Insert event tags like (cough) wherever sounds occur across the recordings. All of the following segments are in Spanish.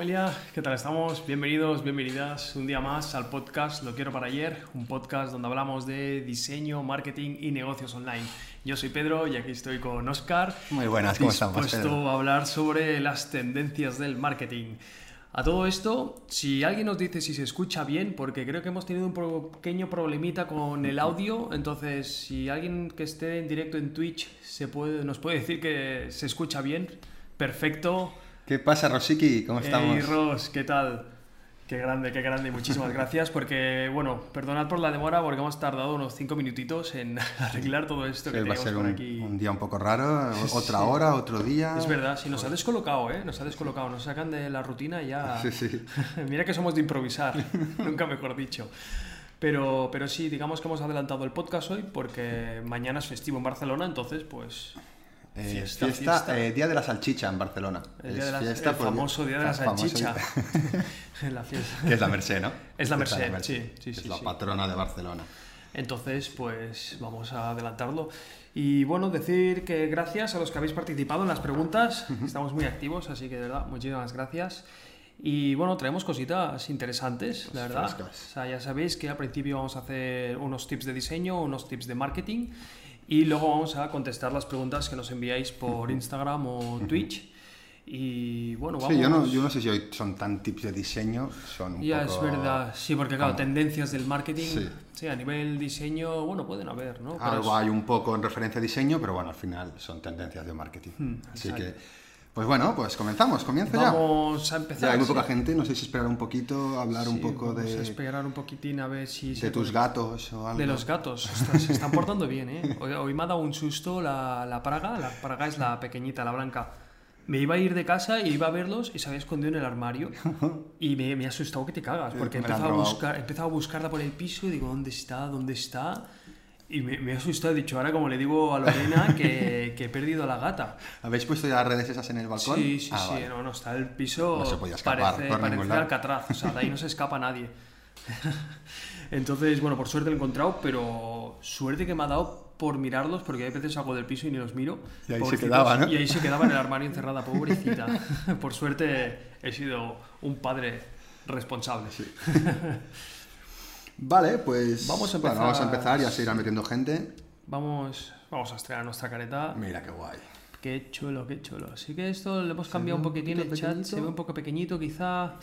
familia, ¿qué tal estamos? Bienvenidos, bienvenidas un día más al podcast Lo quiero para ayer, un podcast donde hablamos de diseño, marketing y negocios online. Yo soy Pedro y aquí estoy con Oscar. Muy buenas, ¿cómo estamos? Dispuesto a hablar sobre las tendencias del marketing. A todo esto, si alguien nos dice si se escucha bien, porque creo que hemos tenido un pequeño problemita con el audio, entonces si alguien que esté en directo en Twitch se puede, nos puede decir que se escucha bien, perfecto. ¿Qué pasa, Rosiki? ¿Cómo estamos? Hey, Ros, ¿qué tal? Qué grande, qué grande. Muchísimas gracias porque, bueno, perdonad por la demora porque hemos tardado unos cinco minutitos en (laughs) arreglar todo esto que va a ser por un, aquí. un día un poco raro, otra hora, otro día. Es verdad, sí, nos ha descolocado, ¿eh? Nos ha descolocado, nos sacan de la rutina y ya... (laughs) Sí, sí. (laughs) Mira que somos de improvisar, nunca mejor dicho. Pero, pero sí, digamos que hemos adelantado el podcast hoy porque mañana es festivo en Barcelona, entonces pues Eh, Fiesta, fiesta, fiesta. eh, Día de la Salchicha en Barcelona. el, día de la- fiesta el por- famoso día de la (laughs) salchicha. (laughs) la fiesta. que es la Merced, ¿no? Es la Esta Merced, sí, sí, Es sí, la sí. patrona de Barcelona. Entonces, pues vamos a adelantarlo. Y bueno, decir que gracias a los que habéis participado en las preguntas. Estamos muy activos, así que de verdad, muchísimas gracias. Y bueno, traemos cositas interesantes, la verdad. O sea, ya sabéis que al principio vamos a hacer unos tips de diseño, unos tips de marketing y luego vamos a contestar las preguntas que nos enviáis por Instagram o Twitch. Y bueno, vamos. Sí, yo no, yo no sé si hoy son tan tips de diseño, son un Ya poco... es verdad, sí, porque claro, tendencias del marketing, Sí. sí. a nivel diseño, bueno, pueden haber, ¿no? Algo es- hay un poco en referencia a diseño, pero bueno, al final son tendencias de marketing. Hmm, Así exacto. que, pues bueno, pues comenzamos, comienza ya. Vamos a empezar. Ya hay muy sí. poca gente, no sé si esperar un poquito, hablar un Sí, poco vamos a de, esperar un poquitín a ver si... de tus puede- gatos o algo. De los gatos. Ostras, se están portando bien, ¿eh? (laughs) Hoy, hoy me ha dado un susto la, la praga. La praga es la pequeñita, la blanca. Me iba a ir de casa y iba a verlos y se había escondido en el armario. (laughs) Y me, me ha asustado que te cagas, porque han empezado a, buscar, he empezado a buscarla por el piso y digo, ¿dónde está? ¿Dónde está? Y me, me ha asustado. He dicho, ahora como le digo a Lorena (laughs) que, que he perdido a la gata. ¿Habéis puesto ya redes esas en el balcón? Sí, sí, Ah, sí, vale. no, no, está el piso. No se podía escapar parece, parece. Alcatraz, o sea, de ahí no se escapa nadie. (laughs) Entonces, bueno, por suerte lo he encontrado, pero suerte que me ha dado por mirarlos, porque hay veces salgo del piso y ni los miro. Y ahí se quedaba, ¿no? Y ahí se quedaba en el armario (laughs) encerrada, pobrecita. por suerte he sido un padre responsable. Vale, pues Vamos a bueno, empezar- vamos a empezar y a seguir metiendo gente. Vamos, vamos a estrenar nuestra careta. Mira qué guay. Qué chulo, qué chulo. Así que esto le hemos cambiado un poquitín el poquito chat, pequeñito. se ve un poco pequeñito quizá.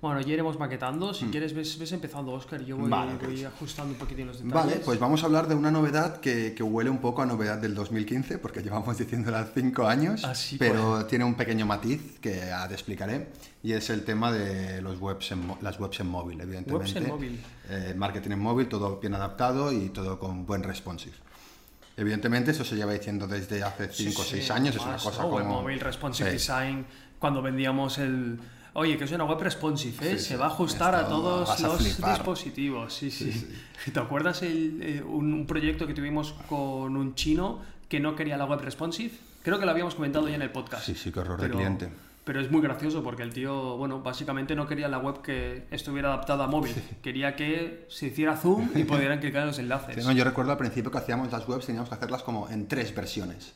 Bueno, ya iremos maquetando. Si quieres, ves, ves empezando, Oscar, yo voy, Vale, voy pues. ajustando un poquitín los detalles. Vale, pues vamos a hablar de una novedad que, que huele un poco a novedad del 2015, porque llevamos (laughs) diciéndola cinco años, Así pero tiene un pequeño matiz que ya te explicaré, y es el tema de los webs en las webs en móvil, evidentemente. Webs en móvil. Eh, marketing en móvil, todo bien adaptado y todo con buen responsive. Evidentemente, eso se lleva diciendo desde hace Sí, 5 o sí, 6 años, es una cosa ¿no? como... Móvil, responsive Sí. design, cuando vendíamos el... Oye, que es una web responsive, ¿eh? Sí, se va a ajustar a todos a los flipar. dispositivos. Sí, sí. ¿Te acuerdas el, eh, un, un proyecto que tuvimos con un chino que no quería la web responsive? Creo que lo habíamos comentado ya en el podcast. Sí, sí, qué horror de cliente. Pero es muy gracioso porque el tío, bueno, básicamente no quería la web que estuviera adaptada a móvil. Quería que se hiciera zoom y pudieran clicar en los enlaces. Sí, no, yo recuerdo al principio que hacíamos las webs, teníamos que hacerlas como en tres versiones.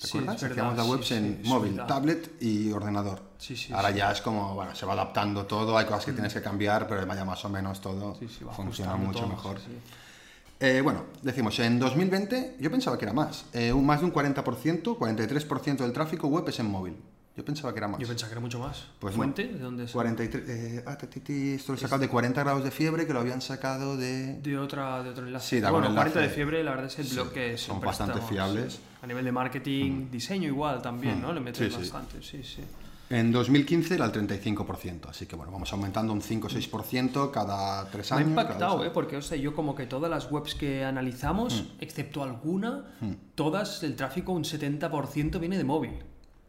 ¿Te Sí, hacíamos las webs sí, en móvil, tablet y ordenador. Sí, sí, Ahora ya es como, bueno, se va adaptando todo, hay cosas que tienes que cambiar, pero vaya más o menos todo Sí, sí, va funciona mucho todo, mejor. Eh, bueno, decimos, en 2020 yo pensaba que era más. Eh, más de un 40%, 43% del tráfico web es en móvil. Yo pensaba que era más. Yo pensaba que era mucho más. Pues no. ¿Fuente? ¿De dónde es? 43, eh, ah, esto lo he sacado de 40 grados de fiebre, que lo habían sacado de... De, otra, de otro enlace. Sí, de bueno, algún 40 de enlace. fiebre, la verdad es el Sí, blog que son bastante estamos- fiables. A nivel de marketing, diseño igual también, Mm, ¿no? Le metes sí, sí. bastante, sí, sí. En 2015 era el 35%, así que bueno, vamos aumentando un 5-6% cada tres Me ha años. cada impactado, ¿eh? Porque, o sea, yo como que todas las webs que analizamos, Mm. excepto alguna, todas, el tráfico, un 70% viene de móvil.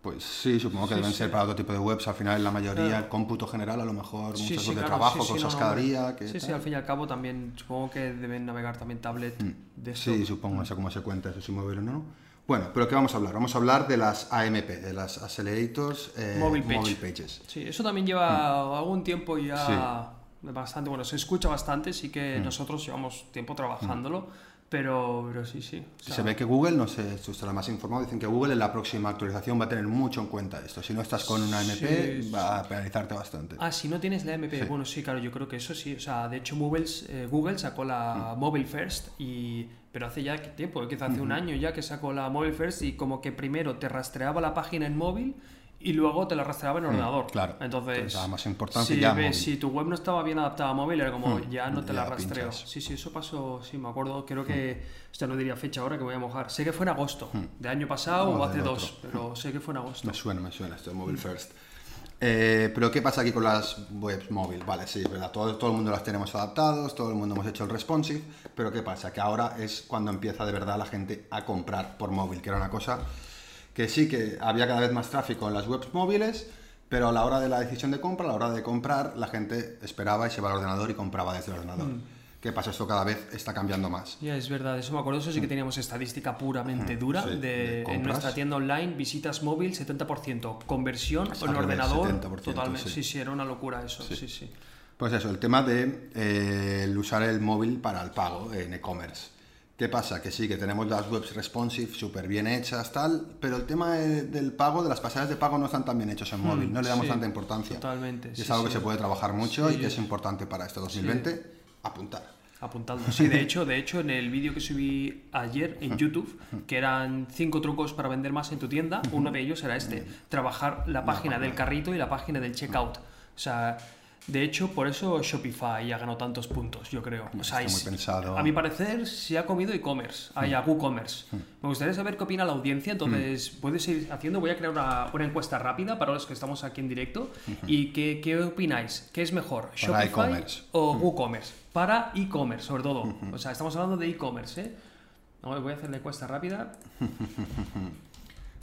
Pues sí, supongo que Sí, deben sí. ser para otro tipo de webs. Al final, la mayoría, Claro. el cómputo general, a lo mejor Sí, sí, webs de claro, trabajo, sí, sí, cosas no, cada día. Que sí, sí, tal. al fin y al cabo también supongo que deben navegar también tablet de. Mm. Sí, supongo, no sé cómo se cuenta eso, si móvil o no. Bueno, pero ¿qué vamos a hablar? Vamos a hablar de las AMP, de las Accelerators eh, Mobile Page. Mobile Pages. Sí, eso también lleva algún tiempo ya Mm. bastante, bueno, se escucha bastante, sí que nosotros llevamos tiempo trabajándolo, Pero, pero sí, sí. o sea, Se ve que Google, no sé, tú estarás más informado, dicen que Google en la próxima actualización va a tener mucho en cuenta esto. Si no estás con una MP, Sí, va a penalizarte bastante. Ah, si no tienes la MP, Sí. bueno, sí, claro, yo creo que eso sí. O sea, de hecho, Google, eh, Google sacó Mm. la Mobile First, y, pero hace ya tiempo, quizá hace un año ya que sacó la Mobile First y como que primero te rastreaba la página en móvil y luego te la rastreaba en ordenador. Mm, claro. Entonces, Entonces, más importancia si, ya ves- si tu web no estaba bien adaptada a móvil, era como, Mm, ya no te la rastreo. pinchas. Sí, sí, eso pasó, sí, me acuerdo. Creo Mm. que, hostia, no diría fecha ahora que voy a mojar. Sé que fue en agosto, de año pasado O o hace dos, pero sé que fue en agosto. Me suena, me suena esto de Mobile First. Eh, pero ¿qué pasa aquí con las webs móvil? Vale, sí, es verdad, todo, todo el mundo las tenemos adaptados, todo el mundo hemos hecho el responsive, pero ¿qué pasa? Que ahora es cuando empieza de verdad la gente a comprar por móvil, que era una cosa que sí que había cada vez más tráfico en las webs móviles, pero a la hora de la decisión de compra, a la hora de comprar, la gente esperaba y se iba al ordenador y compraba desde el ordenador. ¿Qué pasa? Esto cada vez está cambiando más. Ya, es verdad, eso me acuerdo. Eso sí que teníamos estadística puramente dura sí, de, de en nuestra tienda online, visitas móvil 70%, conversión en ordenador 70%, totalmente. sí. Sí. sí, era una locura eso. Sí, sí. Pues eso, el tema de eh, el usar el móvil para el pago en e-commerce. ¿Qué pasa? Que sí, que tenemos las webs responsive súper bien hechas, tal, pero el tema de- del pago, de las pasadas de pago no están tan bien hechos en móvil, no le damos sí, tanta importancia. totalmente, Y sí, es algo sí. que se puede trabajar mucho y que es importante para este 2020 apuntar. Apuntando. Sí, de hecho, de hecho, en el vídeo que subí ayer en YouTube, que eran cinco trucos para vender más en tu tienda, uno de ellos era este: trabajar la página del carrito y la página del checkout. O sea, de hecho, por eso Shopify ha ganado tantos puntos, yo creo. O sea, Está muy es- pensado. a mi parecer, se ha comido e-commerce, hay a WooCommerce. Me gustaría saber qué opina la audiencia, entonces puedes ir haciendo. Voy a crear una, una encuesta rápida para los que estamos aquí en directo. ¿Y qué, qué opináis? ¿Qué es mejor, Para Shopify e-commerce. o WooCommerce? Para e-commerce, sobre todo. O sea, estamos hablando de e-commerce, ¿eh? Voy a hacer la encuesta rápida. (laughs)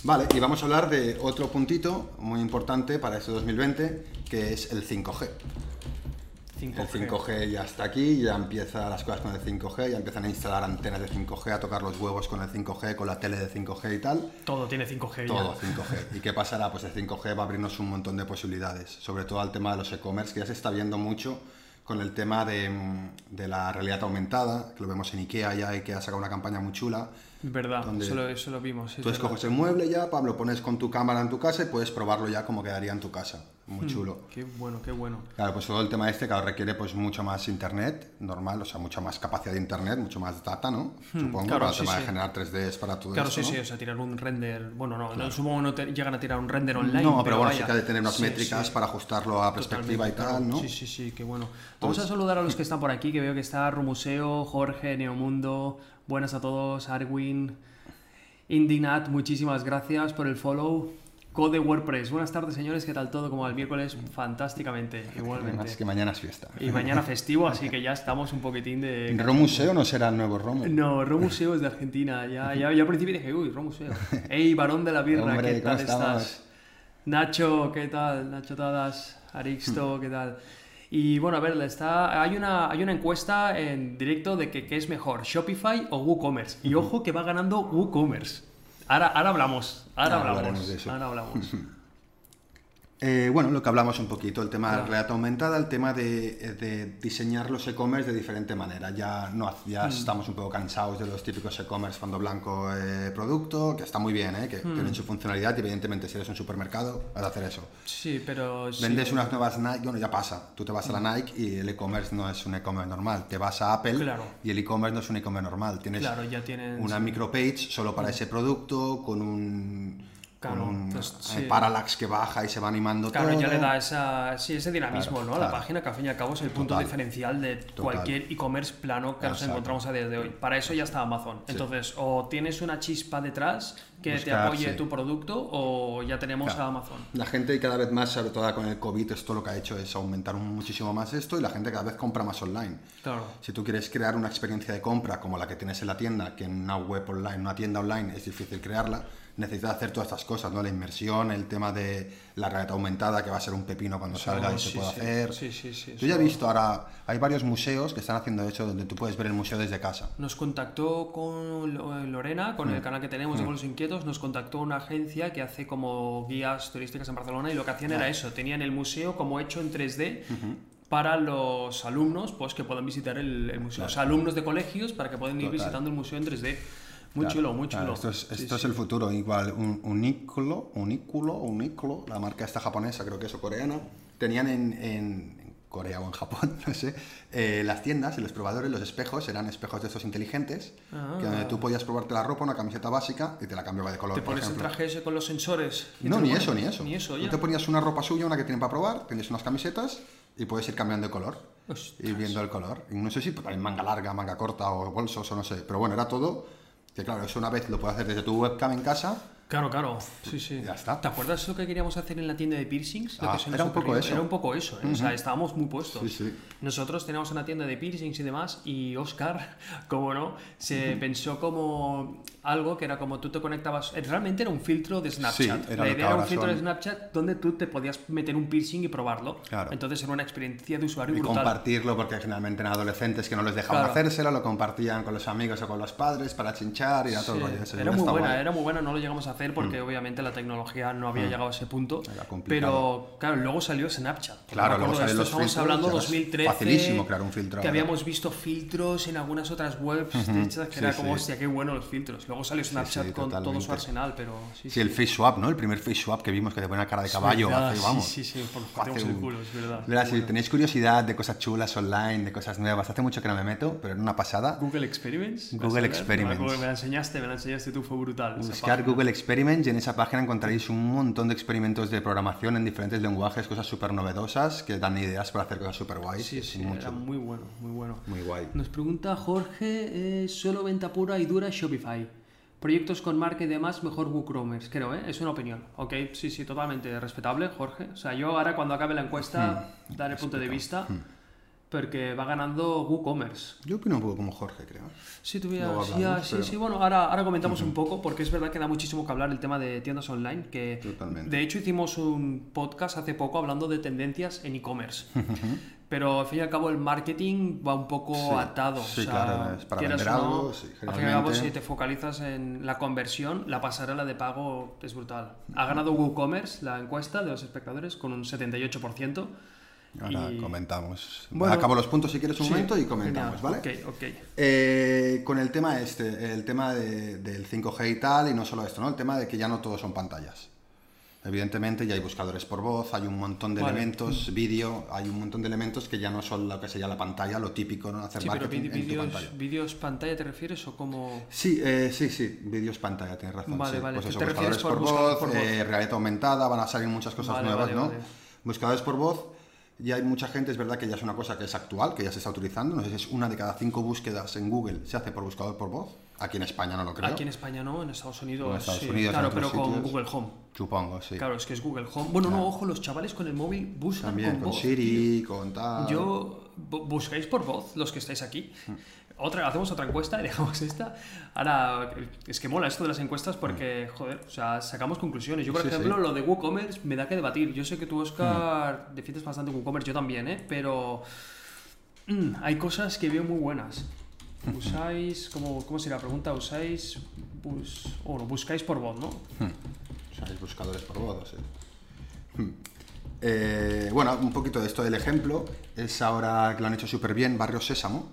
Vale, y vamos a hablar de otro puntito muy importante para este 2020, que es el 5G. 5G. El 5G ya está aquí, ya empiezan las cosas con el 5G, ya empiezan a instalar antenas de 5G, a tocar los huevos con el 5G, con la tele de 5G y tal. Todo tiene 5G Todo (laughs) ya. 5G. ¿Y qué pasará? Pues el 5G va a abrirnos un montón de posibilidades, sobre todo al tema de los e-commerce, que ya se está viendo mucho con el tema de, mm, de la realidad aumentada, que lo vemos en Ikea ya, Ikea ha sacado una campaña muy chula. Verdad, Donde- eso lo, eso lo vimos. Tú escoges el mueble ya, Pablo, pones con tu cámara en tu casa y puedes probarlo ya como quedaría en tu casa. Hmm. Muy chulo. Qué bueno, qué bueno. Claro, pues todo el tema este, claro, requiere pues mucho más internet, normal, o sea, mucha más capacidad de internet, mucho más data, ¿no? Supongo, Hmm, claro, para el sí, tema de sí. generar 3Ds para todo Claro, esto, sí, ¿no? sí, o sea, tirar un render. Bueno, no, no supongo que no te- llegan a tirar un render online. No, pero, bueno, sí vaya. que ha de tener unas Sí, métricas sí. para ajustarlo a perspectiva y tal, claro. ¿no? Sí, sí, sí, qué bueno. Vamos a saludar a los que están por aquí, que veo que está Rumuseo, Jorge, Neomundo, buenas a todos, Arwin, Indinat, muchísimas gracias por el follow. Code WordPress, buenas tardes señores, ¿qué tal todo? Como el miércoles, fantásticamente, igualmente. que mañana es fiesta. Y mañana festivo, así que ya estamos un poquitín de... ¿Romuseo no será el nuevo Romu? No, Romuseo es de Argentina. Ya, ya, ya al principio dije, uy, Romuseo. (laughs) Ey, varón de la birra, Hombre, ¿qué ¿cómo tal estamos? estás? Nacho, ¿qué tal? Nacho Tadas, Arixto, ¿qué tal? Y bueno, a ver, está, hay, una, hay una encuesta en directo de que qué es mejor, Shopify o WooCommerce. Y ojo que va ganando WooCommerce. Ahora, ahora hablamos, ahora Ahora hablamos, hablaremos de eso. ahora hablamos. (laughs) Eh, bueno, lo que hablamos un poquito, el tema de la realidad aumentada, el tema de, de diseñar los e-commerce de diferente manera. Ya, no, ya estamos un poco cansados de los típicos e-commerce fondo blanco eh, producto, que está muy bien, eh, que tienen su funcionalidad y evidentemente si eres un supermercado vas a hacer eso. Sí, pero... sí. Vendes unas nuevas Nike, bueno, ya pasa. Tú te vas a la Nike y el e-commerce no es un e-commerce normal. Te vas a Apple Claro. y el e-commerce no es un e-commerce normal. Tienes Claro, ya tienen... una micropage solo para ese producto, con un, Claro, con un pues, eh, sí. parallax que baja y se va animando Claro, todo. ya le da esa, sí, ese dinamismo Claro, ¿no? a la claro. página, que al fin y al cabo es el punto Total. diferencial de cualquier e-commerce plano que nos encontramos a día de hoy. Para eso ya está Amazon. Entonces, o tienes una chispa detrás que te Buscar, apoye sí. tu producto, o ya tenemos Claro. a Amazon. La gente cada vez más, sobre todo con el COVID, esto lo que ha hecho es aumentar muchísimo más esto y la gente cada vez compra más online. Claro. Si tú quieres crear una experiencia de compra como la que tienes en la tienda, que en una web online, una tienda online es difícil crearla, necesitas hacer todas estas cosas, ¿no? La inmersión, el tema de la realidad aumentada, que va a ser un pepino cuando salga y se sí, pueda sí. hacer. Sí, sí, sí. Yo ya he visto ahora, hay varios museos que están haciendo eso donde tú puedes ver el museo desde casa. Nos contactó con Lo- Lorena, con Mm. el canal que tenemos de Los Nos contactó una agencia que hace como guías turísticas en Barcelona y lo que hacían era eso, tenían el museo como hecho en 3D para los alumnos pues que puedan visitar el, el museo. O sea, alumnos de colegios para que puedan ir Total. visitando el museo en 3D. Muy Claro, chulo, muy claro, chulo. esto es, Sí, esto sí. es el futuro. Igual, un unículo, unículo, unículo, la marca esta japonesa, creo que es o coreana, tenían en, en Corea o en Japón, (laughs) no sé, eh, las tiendas y los probadores, los espejos, eran espejos de estos inteligentes, Ah. que donde tú podías probarte la ropa, una camiseta básica y te la cambiaba de color. Te por pones el traje ese con los sensores. No, ni eso, ni eso. Ni eso, Tú ya. te ponías una ropa suya, una que tienen para probar, tienes unas camisetas y puedes ir cambiando de color. Ostras. Y viendo el color. Y no sé si también manga larga, manga corta o bolsos o no sé. Pero bueno, era todo. Que claro, eso una vez lo puedes hacer desde tu webcam en casa. Claro, claro. Sí, sí. Ya está. ¿Te acuerdas lo que queríamos hacer en la tienda de piercings? Ah, que era un poco eso. Era un poco eso, ¿eh? O sea, estábamos muy puestos. Sí, sí. Nosotros teníamos una tienda de piercings y demás y Oscar, (laughs) como no, se pensó como algo que era como tú te conectabas... eh, Realmente era un filtro de Snapchat. Sí, era la idea era un filtro de. Snapchat donde tú te podías meter un piercing y probarlo. Claro. Entonces era una experiencia de usuario Y brutal. compartirlo, porque generalmente eran adolescentes que no les dejaban Claro. hacérselo, lo compartían con los amigos o con los padres para chinchar y era todo era muy buena, guay. Era muy buena, no lo llegamos a hacer porque obviamente la tecnología no había llegado a ese punto. Era. Pero claro, luego salió Snapchat. Claro, luego esto, los estamos filtros, hablando ya es 2013. facilísimo crear un filtro Que ahora. habíamos visto filtros en algunas otras webs de estas que Sí, era como, sí. hostia, qué bueno los filtros. Luego salió Snapchat sí, con todo su totalmente. arsenal, pero sí, el face swap, ¿no? El primer face swap que vimos que te ponía cara de caballo. verdad, hace, sí, vamos. sí, sí, por- hace hacemos el un- culo, es verdad. Verás, Muy si bueno. tenéis curiosidad de cosas chulas online, de cosas nuevas, hace mucho que no me meto, pero era una pasada. Google Experiments. Google. Experiments. Me la enseñaste, me la enseñaste tú, fue brutal. Buscar. Google Experiments y en esa página encontraréis un montón de experimentos de programación en diferentes lenguajes, cosas súper novedosas que dan ideas para hacer cosas súper guays. Sí, sí, era chulo. muy bueno, muy bueno. Muy guay. Nos pregunta Jorge, eh, solo venta pura y dura Shopify. Proyectos con marca y demás, mejor WooCommerce, creo, ¿eh? Es una opinión. Ok, sí, sí, totalmente respetable, Jorge. O sea, yo ahora cuando acabe la encuesta Hmm, daré punto de vista porque va ganando WooCommerce. Yo opino un poco como Jorge, creo. Sí, tuviera, hablamos, ah, sí, pero- sí, bueno, ahora, ahora comentamos un poco porque es verdad que da muchísimo que hablar el tema de tiendas online, que Totalmente. de hecho hicimos un podcast hace poco hablando de tendencias en e-commerce. Pero al fin y al cabo el marketing va un poco Sí, atado. sí, o sea, claro, es para vender no, algo, sí, Al fin y al cabo, si te focalizas en la conversión, la pasarela de pago es brutal. Ha ganado WooCommerce la encuesta de los espectadores con un 78%. Ahora y- comentamos. Bueno, Acabo los puntos si quieres un Sí, momento y comentamos, genial. ¿vale? Eh, con el tema este, el tema de- del 5G y tal, y no solo esto, ¿no? El tema de que ya no todo son pantallas. Evidentemente ya hay buscadores por voz, hay un montón de Vale. elementos, vídeo, hay un montón de elementos que ya no son lo que sería la pantalla, lo típico, ¿no? Hacer Sí, pero marketing en tu vídeos, pantalla. vídeos pantalla te refieres o como... Sí, eh, sí, sí, vídeos pantalla, tienes razón. Vale, sí. vale, Pues ¿te- eso, te refieres por por, buscador voz, por voz? eh, realidad aumentada, van a salir muchas cosas Vale, nuevas, vale, ¿no? Buscadores por voz, ya hay mucha gente, es verdad que ya es una cosa que es actual, que ya se está utilizando, no sé si es una de cada cinco búsquedas en Google se hace por buscador por voz, aquí en España no lo creo, Aquí en España no, en Estados Unidos, En Estados sí. Unidos, claro, en pero otros con. Google Home. supongo, sí. Claro, es que es Google Home. Bueno, no, ojo, los chavales con el móvil buscan También con con voz. Siri, con tal... Yo bu- buscáis por voz los que estáis aquí. Mm. Otra, hacemos otra encuesta y dejamos (laughs) esta. Ahora, es que mola esto de las encuestas porque, joder, o sea, sacamos conclusiones. Yo, por Mm. Sí, ejemplo, sí. lo de WooCommerce me da que debatir. Yo sé que tú, Oscar, defiendes bastante WooCommerce, yo también, ¿eh? Pero mm, hay cosas que veo muy buenas. Usáis, ¿cómo, cómo sería la pregunta? ¿Usáis, bus, o buscáis por voz, no? Hay buscadores por voz, sí. Eh, bueno, un poquito de esto del ejemplo. Es ahora que lo han hecho súper bien, Barrio Sésamo.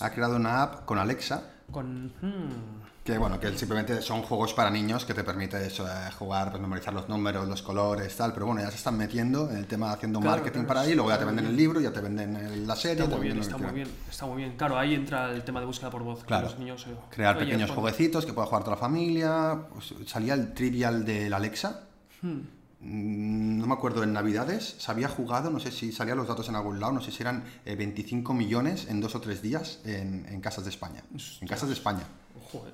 Ha creado una app con Alexa Con... hmm, que, bueno, que simplemente son juegos para niños que te permite eso, eh, jugar, pues, memorizar los números, los colores, tal. Pero bueno, ya se están metiendo en el tema haciendo Claro, marketing claro, para ahí. Luego ya te venden muy el libro, ya te venden la serie. Está muy bien, está muy bien, está muy bien. Claro, ahí entra el tema de búsqueda por voz. Claro. Los niños, eh, Crear oye, pequeños pon- jueguecitos que pueda jugar toda la familia. Pues, salía el trivial del Alexa. Hmm. Mm, No me acuerdo, en Navidades se había jugado, no sé si salían los datos en algún lado, no sé si eran eh, 25 millones en dos o tres días en, en casas de España. En casas de España. Ojo, eh.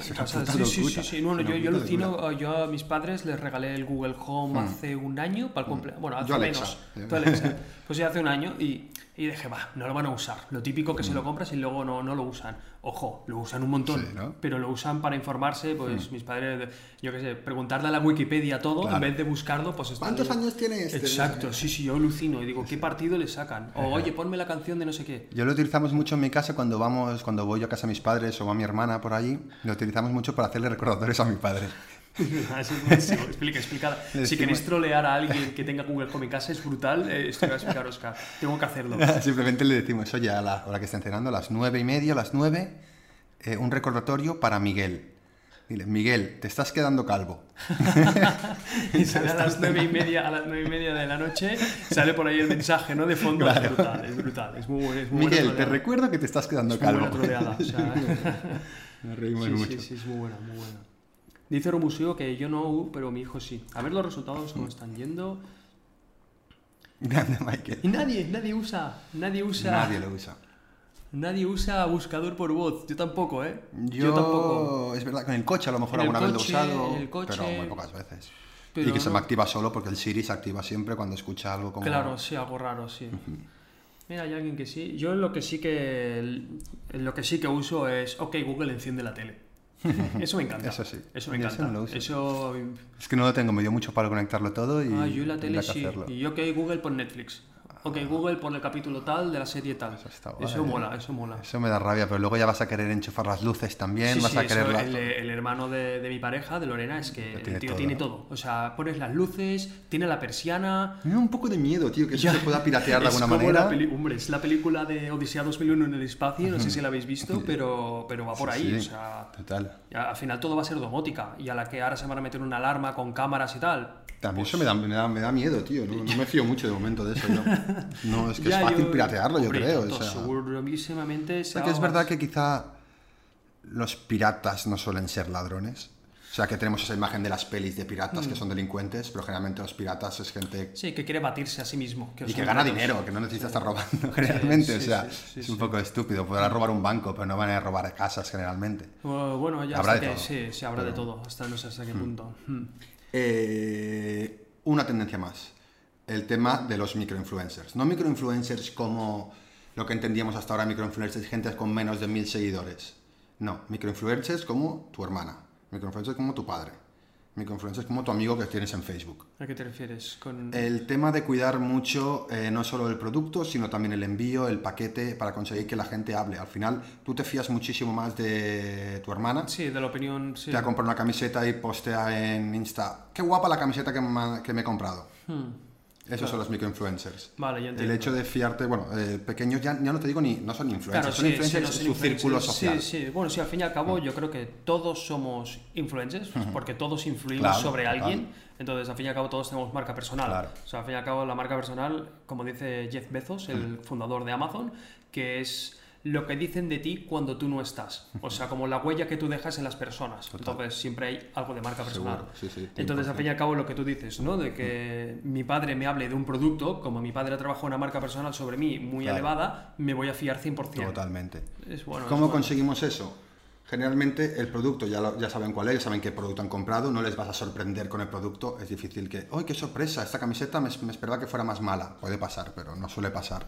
Es casa- puta sí, sí, sí, sí. Bueno, yo, yo alucino, yo a mis padres les regalé el Google Home hace un año para el cumpleaños. Bueno, hace Mm. Yo Alexa. menos. Alexa. Pues ya hace un año y, y dije, va, no lo van a usar. Lo típico que se Mm. lo compras y luego no, no lo usan. Ojo, lo usan un montón, Sí, ¿no? Mm. pero lo usan para informarse. Pues mis padres, yo qué sé, preguntarle a la Wikipedia todo Claro. en vez de buscarlo, pues están- ¿Cuántos años tiene este? Exacto, sí, sí, yo alucino y digo, ¿qué partido le sacan? O oye, ponme la canción de no sé qué. Yo lo utilizamos mucho en mi casa cuando vamos, cuando voy yo a casa de mis padres o a mi hermana por allí, lo utilizamos mucho para hacerle recordatorios a mi padre. (laughs) Eso es buenísimo. Explica, explica. (laughs) Si queréis trolear a alguien que (laughs) tenga Google Home en casa, es brutal. Eh, esto voy a explicar, Oscar. Tengo que hacerlo. Simplemente le decimos, oye, a la hora que estén cenando, a las nueve y media, a las nueve, eh, un recordatorio para Miguel. Dile, Miguel, te estás quedando calvo. Y sale a las nueve y media, a las nueve y media de la noche, sale por ahí el mensaje, ¿no? De fondo. Es brutal, es brutal. Es muy, es muy Miguel, te recuerdo que te estás quedando Es muy buena calvo. troleada. o sea, Nos reímos sí, mucho. sí, sí, es muy buena, muy buena. Dice Romuseo que yo no, pero mi hijo sí. A ver los resultados, cómo están yendo. Grande, Michael. Y nadie, nadie usa, nadie usa, Nadie lo usa. nadie usa buscador por voz. Yo tampoco, ¿eh? Yo, tampoco. es verdad, con el coche a lo mejor En alguna coche, vez lo he usado, en el coche, pero muy pocas veces. pero y que se me activa solo porque el Siri se activa siempre cuando escucha algo como... Claro, sí, algo raro, sí. Mira, hay alguien que sí. Yo lo que sí que lo que sí que uso es OK Google enciende la tele. (laughs) Eso me encanta. Eso sí. Eso me Yo encanta. eso no. Eso Es que no lo tengo, me dio mucho para conectarlo todo y... Ah, yo y la tele que sí. Y OK Google por Netflix. OK Google por el capítulo tal de la serie tal. Eso está guay. Eso mola, eso mola. Eso me da rabia, pero luego ya vas a querer enchufar las luces también, Sí, vas sí, a eso, querer... la- el, el hermano de, de mi pareja, de Lorena, es que el tiene tío todo, tiene todo. O sea, pones las luces, tiene la persiana. Me da un poco de miedo, tío, que eso Ya. se pueda piratear de (laughs) alguna manera. Peli- hombre, es la película de Odisea 2001 en el espacio, no sé si la habéis visto, pero, pero va por Sí, ahí. O sea, Total. al final todo va a ser domótica. Y a la que ahora se van a meter una alarma con cámaras y tal. También pues eso me da, me, da, me da miedo, tío. No, no me fío mucho de momento de eso. yo. (laughs) No, es que Ya, es fácil yo- piratearlo, yo hombre, creo. o sea. segurísimamente se es verdad que quizá los piratas no suelen ser ladrones. O sea, que tenemos esa imagen de las pelis de piratas Mm. que son delincuentes, pero generalmente los piratas es gente Sí, que quiere batirse a sí mismo. y que gana ratos. dinero, que no necesita estar robando generalmente. sí, o sea, es un poco estúpido. Podrá robar un banco, pero no van a robar casas generalmente. Uh, Bueno, ya Habrá de que todo. sí, sí, habrá de todo. Hasta no sé hasta qué punto. Hmm. Eh, una tendencia más. El tema de los microinfluencers. No microinfluencers como lo que entendíamos hasta ahora, microinfluencers, gente con menos de mil seguidores. No, microinfluencers como tu hermana, microinfluencers como tu padre, microinfluencers como tu amigo que tienes en Facebook. ¿A qué te refieres? Con... El tema de cuidar mucho eh, no solo el producto, sino también el envío, el paquete, para conseguir que la gente hable. Al final, tú te fías muchísimo más de tu hermana Sí, de la opinión. Sí. te ha comprado una camiseta y postea en Insta. Qué guapa la camiseta que me, que me he comprado. Hmm. Esos son los microinfluencers. Vale, El entiendo. hecho de fiarte, bueno, eh, pequeños ya, ya no te digo ni, no son influencers, Claro, son sí, influencers sí, no su círculo social. Sí, sí. Bueno, sí, al fin y al cabo yo creo que todos somos influencers, pues, porque todos influimos Claro, sobre alguien. Entonces, al fin y al cabo todos tenemos marca personal. Claro. O sea, al fin y al cabo la marca personal, como dice Jeff Bezos, el fundador de Amazon, que es lo que dicen de ti cuando tú no estás. O sea, como la huella que tú dejas en las personas. Entonces, siempre hay algo de marca personal. Sí, sí, Entonces, al fin y al cabo, lo que tú dices, ¿no? De que mi padre me hable de un producto, como mi padre trabajó una marca personal sobre mí muy Claro. elevada, me voy a fiar 100%. Totalmente. Es bueno. ¿Cómo es bueno. conseguimos eso? Generalmente el producto, ya, lo- ya saben cuál es, ya saben qué producto han comprado, no les vas a sorprender con el producto, es difícil que, ¡ay, qué sorpresa! Esta camiseta me, me esperaba que fuera más mala. Puede pasar, pero no suele pasar.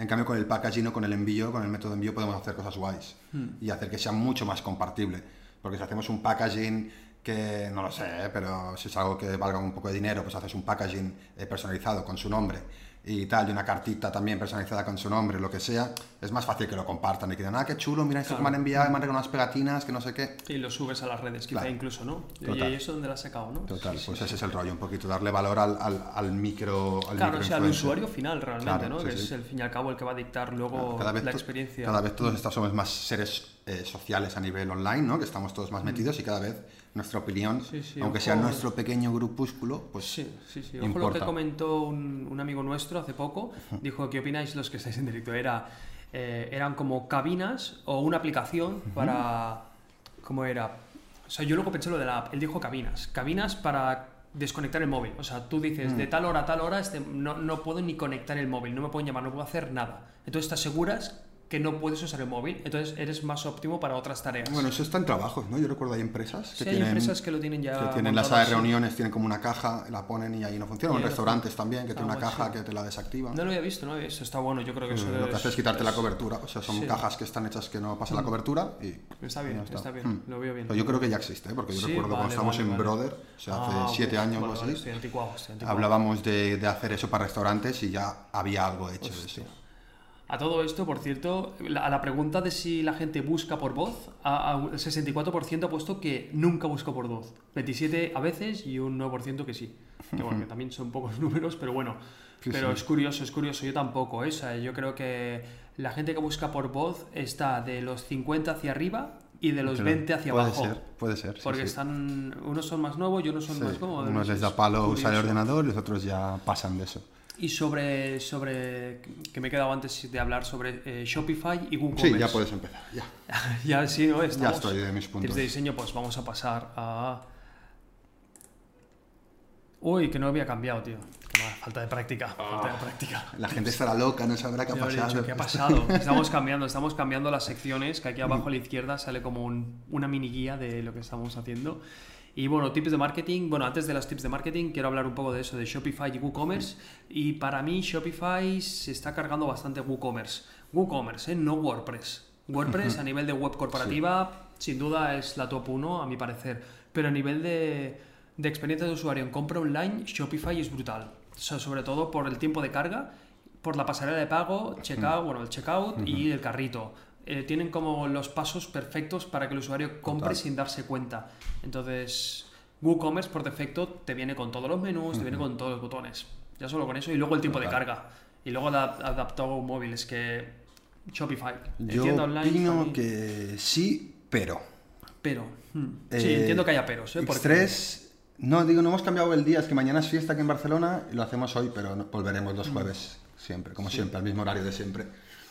En cambio, con el packaging o con el envío, con el método de envío, podemos hacer cosas guays y hacer que sea mucho más compartible. Porque si hacemos un packaging que, no lo sé, pero si es algo que valga un poco de dinero, pues haces un packaging eh, personalizado con su nombre y tal, y una cartita también personalizada con su nombre, lo que sea, es más fácil que lo compartan y que digan, ah, qué chulo, mira esto que me han enviado, me han regalado unas pegatinas, que no sé qué. Y lo subes a las redes, quizá Claro. incluso, ¿no? Total. Y eso donde lo has sacado, ¿no? Total, Sí, sí, pues sí. ese es el rollo, un poquito darle valor al, al, al micro. Al Claro, o sea, al usuario final realmente, Claro, ¿no? sí, que sí. es el fin y al cabo el que va a dictar luego Cada vez, la experiencia. cada vez todos estamos somos más seres eh, sociales a nivel online, ¿no? Que estamos todos más metidos y cada vez nuestra opinión, Mm. Sí, sí, aunque sea nuestro pequeño grupúsculo, pues Sí, sí, sí. Ojo lo que comentó un, un amigo nuestro hace poco. Dijo, ¿qué opináis los que estáis en directo? Era, eh, eran como cabinas o una aplicación para... ¿Cómo era? O sea, yo luego pensé lo de la app. Él dijo cabinas. Cabinas para desconectar el móvil. O sea, tú Mm. dices, de tal hora a tal hora este, no, no puedo ni conectar el móvil, no me pueden llamar, no puedo hacer nada. Entonces te aseguras que no puedes usar el móvil, entonces eres más óptimo para otras tareas. Bueno, eso está en trabajos, ¿no? Yo recuerdo hay empresas que Sí, hay tienen, empresas que lo tienen ya que tienen la sala de reuniones, tienen como una caja, la ponen y ahí no funciona. En restaurantes también, que tiene Ah, una bueno, caja sí. que te la desactiva. No lo había visto, ¿no? Eso está bueno, yo creo que eso lo que hace es quitarte la cobertura, o sea, son cajas que están hechas que no pasa la cobertura y Está bien, está bien, Mm. lo veo bien. Pero yo creo que ya existe, ¿eh? porque yo recuerdo cuando vale, estábamos vale, en vale. Brother, o sea, hace Ah, siete años o así, hablábamos de, de hacer eso para restaurantes y ya había algo hecho de eso. A todo esto, por cierto, a la pregunta de si la gente busca por voz, el 64% ha puesto que nunca busca por voz. 27 a veces y un 9% que sí. Que bueno, que (laughs) también son pocos (laughs) números, pero bueno. Sí, pero sí. es curioso, es curioso. Yo tampoco, ¿eh? O sea, yo creo que la gente que busca por voz está de los 50 hacia arriba y de los Pero 20 hacia puede abajo. ser, puede ser. sí, Porque están, unos son más nuevos y unos son más cómodos. Unos les da palo usar el ordenador y los otros ya pasan de eso. Y sobre, sobre, que me he quedado antes de hablar sobre eh, Shopify y Sí, WooCommerce. ya puedes empezar. Ya, (laughs) ya sí, ¿no? Estamos, estoy de mis puntos. De diseño, pues vamos a pasar a... Uy, que no había cambiado, tío. Falta de práctica, falta Ah. de práctica. La gente estará loca, no sabrá qué ha Ya pasado. dicho, ¿qué ha pasado? Estamos cambiando, estamos cambiando las secciones, que aquí abajo a la izquierda sale como un- una mini guía de lo que estamos haciendo. Y bueno, tips de marketing. Bueno, antes de los tips de marketing, quiero hablar un poco de eso, de Shopify y WooCommerce. Y para mí, Shopify se está cargando bastante WooCommerce. WooCommerce, ¿eh? no WordPress. WordPress a nivel de web corporativa, sin duda es la top 1, a mi parecer. Pero a nivel de, de experiencia de usuario en compra online, Shopify es brutal. O sea, sobre todo por el tiempo de carga, por la pasarela de pago, checkout, bueno, el checkout y el carrito. Eh, tienen como los pasos perfectos para que el usuario compre Total. sin darse cuenta. Entonces, WooCommerce por defecto te viene con todos los menús, te viene con todos los botones. Ya solo con eso. Y luego el tiempo de carga. Y luego adap- adaptado móvil. Es que Shopify. Yo online opino que sí, pero. Pero. hmm. Sí, Eh, entiendo que haya peros. ¿eh? Porque- X3, no, digo, no hemos cambiado el día, es que mañana es fiesta aquí en Barcelona y lo hacemos hoy, pero volveremos Mm. los jueves, siempre, como siempre, al mismo horario de siempre.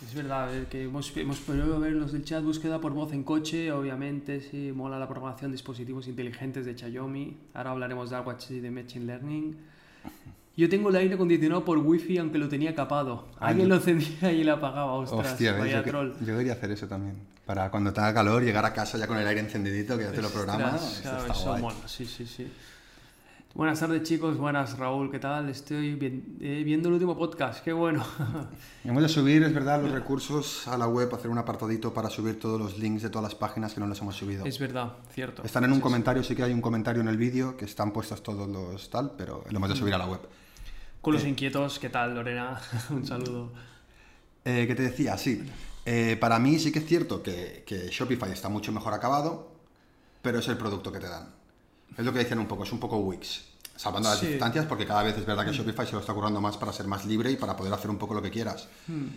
Es verdad, eh, que hemos, hemos podido ver los del chat búsqueda por voz en coche, obviamente, sí, mola la programación de dispositivos inteligentes de Xiaomi. Ahora hablaremos de algo así de Machine Learning. Yo tengo el aire acondicionado por wifi aunque lo tenía capado. Ah, Alguien yo- lo encendía y lo apagaba, ostras, Hostia, vaya yo, que- troll. yo debería hacer eso también. Para cuando tenga calor, llegar a casa ya con el aire encendidito, que ya te lo programa. Ostras, eso claro, está eso guay. mola, sí, sí, sí. Buenas tardes chicos, buenas Raúl, ¿qué tal? Estoy bien- eh, viendo el último podcast, qué bueno. (laughs) Hemos de subir, es verdad, los recursos a la web, hacer un apartadito para subir todos los links de todas las páginas que no les hemos subido. es verdad, cierto. Están en un comentario, sí que hay un comentario en el vídeo que están puestos todos los tal, pero lo hemos de subir a la web. Con los inquietos, ¿qué tal Lorena? (laughs) un saludo. Eh, ¿Qué te decía? Sí. Eh, para mí sí que es cierto que, que Shopify está mucho mejor acabado, pero es el producto que te dan. Es lo que dicen un poco, es un poco Wix. Salvando las Sí. distancias, porque cada vez es verdad que Shopify se lo está currando más para ser más libre y para poder hacer un poco lo que quieras. Hmm.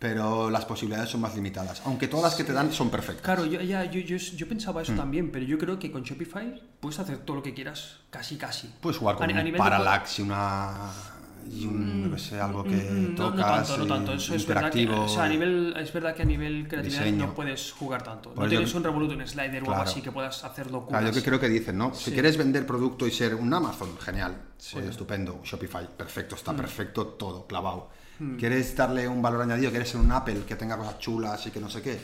Pero las posibilidades son más limitadas. Aunque todas las que te dan son perfectas. Claro, yo, ya, yo, yo, yo pensaba Mm. eso también, pero yo creo que con Shopify puedes hacer todo lo que quieras, casi, casi. Puedes jugar con A ni- a un nivel de- parallax y una. Y un, no sé, algo que Mm, no, no tocas. tanto, no tanto. Eso es verdad, que, interactivo. o sea, a nivel, es verdad que a nivel creatividad diseño. no puedes jugar tanto. Pues no yo- tienes un Revolut, un Slider o algo Claro. así que puedas hacer locuras. Claro, yo que creo que dicen, ¿no? Si Sí. quieres vender producto y ser un Amazon, genial, pues estupendo, Shopify, perfecto, Mm. está perfecto todo, clavado. ¿Quieres darle un valor añadido? ¿Quieres ser un Apple que tenga cosas chulas y que no sé qué?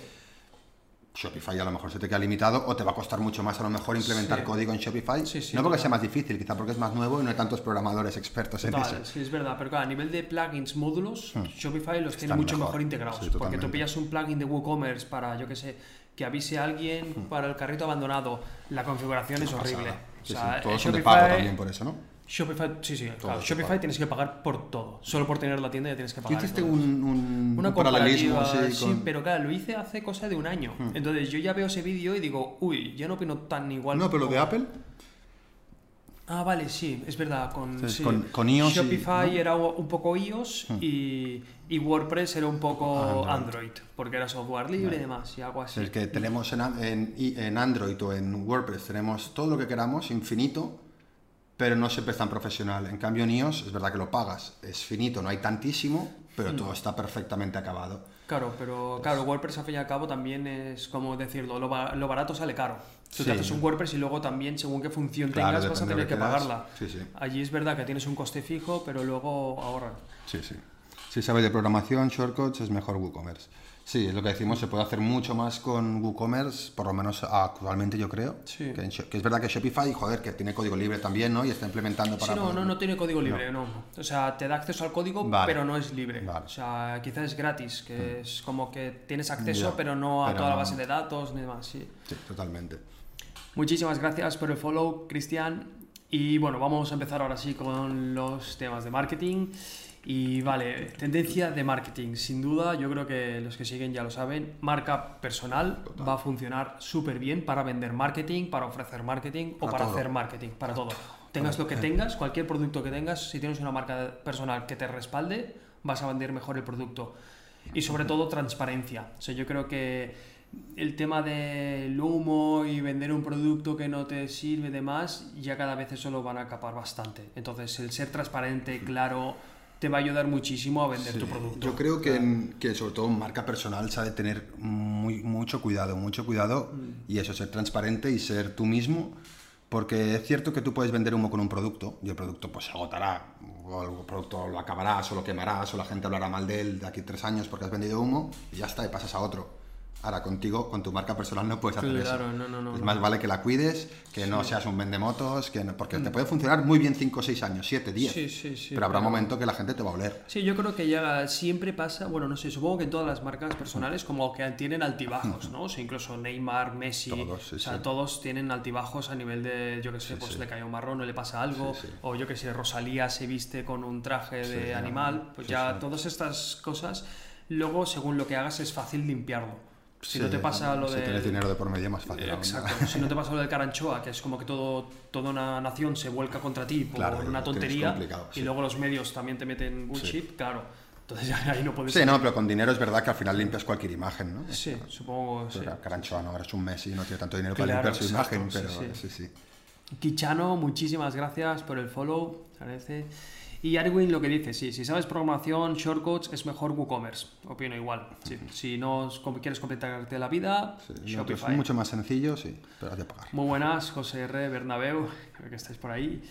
Shopify a lo mejor se te queda limitado o te va a costar mucho más a lo mejor implementar Sí. código en Shopify. Sí, sí, no porque sea más difícil, quizá porque es más nuevo y no hay tantos programadores expertos en Total, eso. sí, es verdad, pero claro, a nivel de plugins, módulos, Shopify los tiene mucho mejor, mejor, integrados. porque tú pillas un plugin de WooCommerce para, yo que sé, que avise a alguien para el carrito abandonado, la configuración es horrible. O sea, todos eh, son de Shopify- pago también por eso, ¿no? Shopify, sí, sí, claro, Shopify tienes que pagar por todo. Solo por tener la tienda ya tienes que pagar. hiciste un, un, Una un paralelismo sí, sí, con- Hmm. pero claro, lo hice hace cosa de un año. Entonces yo ya veo ese vídeo y digo, uy, ya no opino tan igual. No, pero lo de Apple, Ah, vale, sí, es verdad. Con, Entonces, sí. con- con iOS y- Shopify ¿no? Hmm. era un poco iOS y, y WordPress era un poco Android. Android, porque era software libre y demás, y algo así. Es que tenemos en, en Android o en WordPress, tenemos todo lo que queramos, infinito, pero no siempre es tan profesional. En cambio en iOS es verdad que lo pagas, es finito, no hay tantísimo, pero Hmm. todo está perfectamente acabado. Claro, pero claro, WordPress al fin y al cabo también es como decirlo, lo, ba- lo barato sale caro. Tú Sí. te haces un WordPress y luego también, según qué función Claro, tengas, vas a tener que que pagarla. Sí, sí. Allí es verdad que tienes un coste fijo, pero luego ahorran. Sí, sí. Si sabes de programación, shortcuts, es mejor WooCommerce. Sí, es lo que decimos, se puede hacer mucho más con WooCommerce, por lo menos actualmente yo creo. Sí. Que, es verdad que Shopify, joder, que tiene código libre también, ¿no? Y está implementando para... Sí, no, no, poder- no tiene código libre, no. O sea, te da acceso al código, Vale. pero no es libre. Vale. O sea, quizás es gratis, que es como que tienes acceso, Ya, pero no a pero toda la base de datos ni demás, sí. Sí, totalmente. Muchísimas gracias por el follow, Cristian. Y bueno, vamos a empezar ahora sí con los temas de marketing. Y vale, tendencia de marketing. Sin duda, yo creo que los que siguen ya lo saben. Marca personal va a funcionar súper bien para vender marketing, para ofrecer marketing o Para hacer marketing, para todo. Tengas lo que tengas, cualquier producto que tengas, si tienes una marca personal que te respalde, vas a vender mejor el producto. Y sobre todo transparencia. O sea, yo creo que el tema del humo y vender un producto que no te sirve de más, ya cada vez eso lo van a capar bastante. Entonces, el ser transparente, claro, te va a ayudar muchísimo a vender tu producto. Yo creo que, en- que sobre todo en marca personal se ha de tener muy, mucho cuidado, mucho cuidado Mm. y eso, ser transparente y ser tú mismo, porque es cierto que tú puedes vender humo con un producto y el producto pues se agotará, o el producto lo acabarás o lo quemarás o la gente hablará mal de él de aquí a tres años porque has vendido humo y ya está, y pasas a otro. Ahora contigo, con tu marca personal no puedes hacer Claro, eso. no, no, no, es no. más vale que la cuides, que no seas un vendemotos, que porque te puede funcionar muy bien 5 o 6 años, 7, 10. Mm. Sí, sí, sí, pero habrá un pero- momento que la gente te va a oler. Sí, yo creo que ya siempre pasa, bueno, no sé, supongo que en todas las marcas personales como que tienen altibajos, ¿no? O sea, incluso Neymar, Messi, Todos, sí, o sea, sí. todos tienen altibajos a nivel de, yo qué sé, pues le cayó un marrón, o le pasa algo, Sí, sí. o yo qué sé, Rosalía se viste con un traje de animal, pues sí, ya sí. todas estas cosas, luego según lo que hagas es fácil limpiarlo. Si no te pasa lo si de... tienes dinero de por medio más fácil. aún, ¿no? Exacto. Si no te pasa lo del Caranchoa, que es como que todo, toda una nación se vuelca contra ti por Claro, una tontería y sí. luego los medios también te meten bullshit, claro. Entonces (laughs) ya ahí no puedes... Sí, no, pero con dinero es verdad que al final limpias cualquier imagen, ¿no? Sí, supongo, sí. Pero Caranchoa no, ahora es un Messi, no tiene tanto dinero para Claro, limpiar su exacto, imagen, pero sí. sí, sí. Kichano, muchísimas gracias por el follow, agradece. Y Arwin lo que dice, sí, si sabes programación, shortcuts, es mejor WooCommerce. Opino igual. Sí. Si no quieres completarte la vida, Sí, es mucho más sencillo, sí, pero has de pagar. Muy buenas, José R. Bernabeu, creo que estáis por ahí.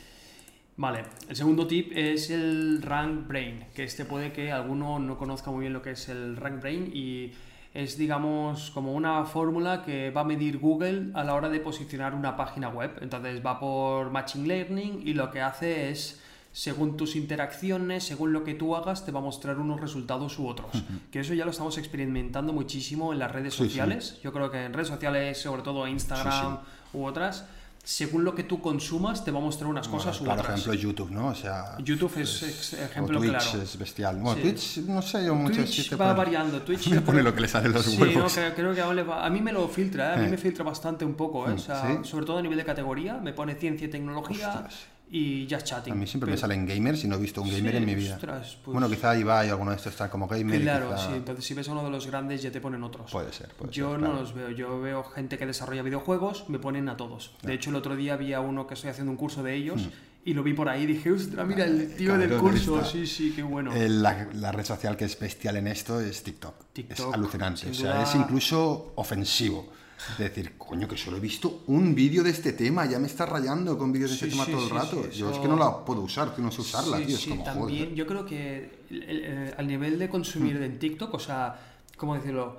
Vale, el segundo tip es el Rank Brain, que este puede que alguno no conozca muy bien lo que es el Rank Brain y es, digamos, como una fórmula que va a medir Google a la hora de posicionar una página web. Entonces va por Machine Learning y lo que hace es, según tus interacciones, según lo que tú hagas, te va a mostrar unos resultados u otros. Que eso ya lo estamos experimentando muchísimo en las redes Sí, sí. sociales. Yo creo que en redes sociales, sobre todo Instagram u otras, según lo que tú consumas, te va a mostrar unas cosas u claro, otras. ejemplo YouTube, ¿no? O sea, YouTube es, ex- ejemplo o Twitch claro. es bestial. Bueno, Sí. Twitch, no sé, yo muchas Twitch va pone- variando. (laughs) Twitch yo pone lo que le sale los sí, huevos. no, creo, creo que aún le va- a mí me lo filtra, ¿eh? a mí me filtra bastante un poco, ¿eh? o sea, ¿Sí? sobre todo a nivel de categoría, me pone ciencia y tecnología Ostras. Y just chatting. A mí siempre me Pero- salen gamers y no he visto un gamer Sí, en mi vida. ostras, pues- Bueno, quizá Ibai o alguno de estos está como gamer. Claro, quizá- sí, entonces si ves a uno de los grandes ya te ponen otros. Puede ser, puede yo ser, no claro. los veo, yo veo gente que desarrolla videojuegos, me ponen a todos. De hecho, el otro día había uno que estoy haciendo un curso de ellos y lo vi por ahí y dije, ostras, mira el tío del Hmm. Curso, sí, sí, qué bueno. Eh, La, la red social que es bestial en esto es TikTok. TikTok, es alucinante. O sea, duda. es incluso ofensivo. De decir, coño, que solo he visto un vídeo de este tema, ya me está rayando con vídeos de Sí, este tema todo el rato. Yo es que no la puedo usar, que no sé usarla, tío. es como, también joder. yo creo que el- el- eh, al nivel de consumir en TikTok, o sea, ¿cómo decirlo?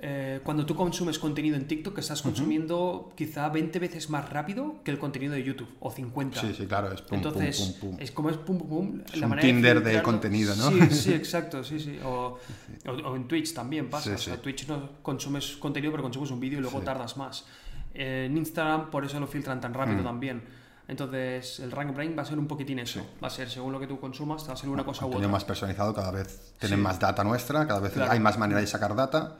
Eh, cuando tú consumes contenido en TikTok, estás consumiendo quizá 20 veces más rápido que el contenido de YouTube, o 50. Sí, sí, claro, es pum, Entonces, pum, pum, pum. es como es pum, pum, pum. Es un Tinder de filtrarlo- contenido, ¿no? Sí, sí, (laughs) exacto, sí, sí. O, o- o en Twitch también pasa. Sí, o sea, sí. Twitch no consumes contenido, pero consumes un vídeo y luego Sí. tardas más. En Instagram, por eso lo filtran tan rápido Mm. también. Entonces, el Rank Brain va a ser un poquitín eso. Va a ser, según lo que tú consumas, va a ser una cosa u otra. más personalizado, cada vez tienen Sí. más data nuestra, cada vez Claro. hay más maneras de sacar data.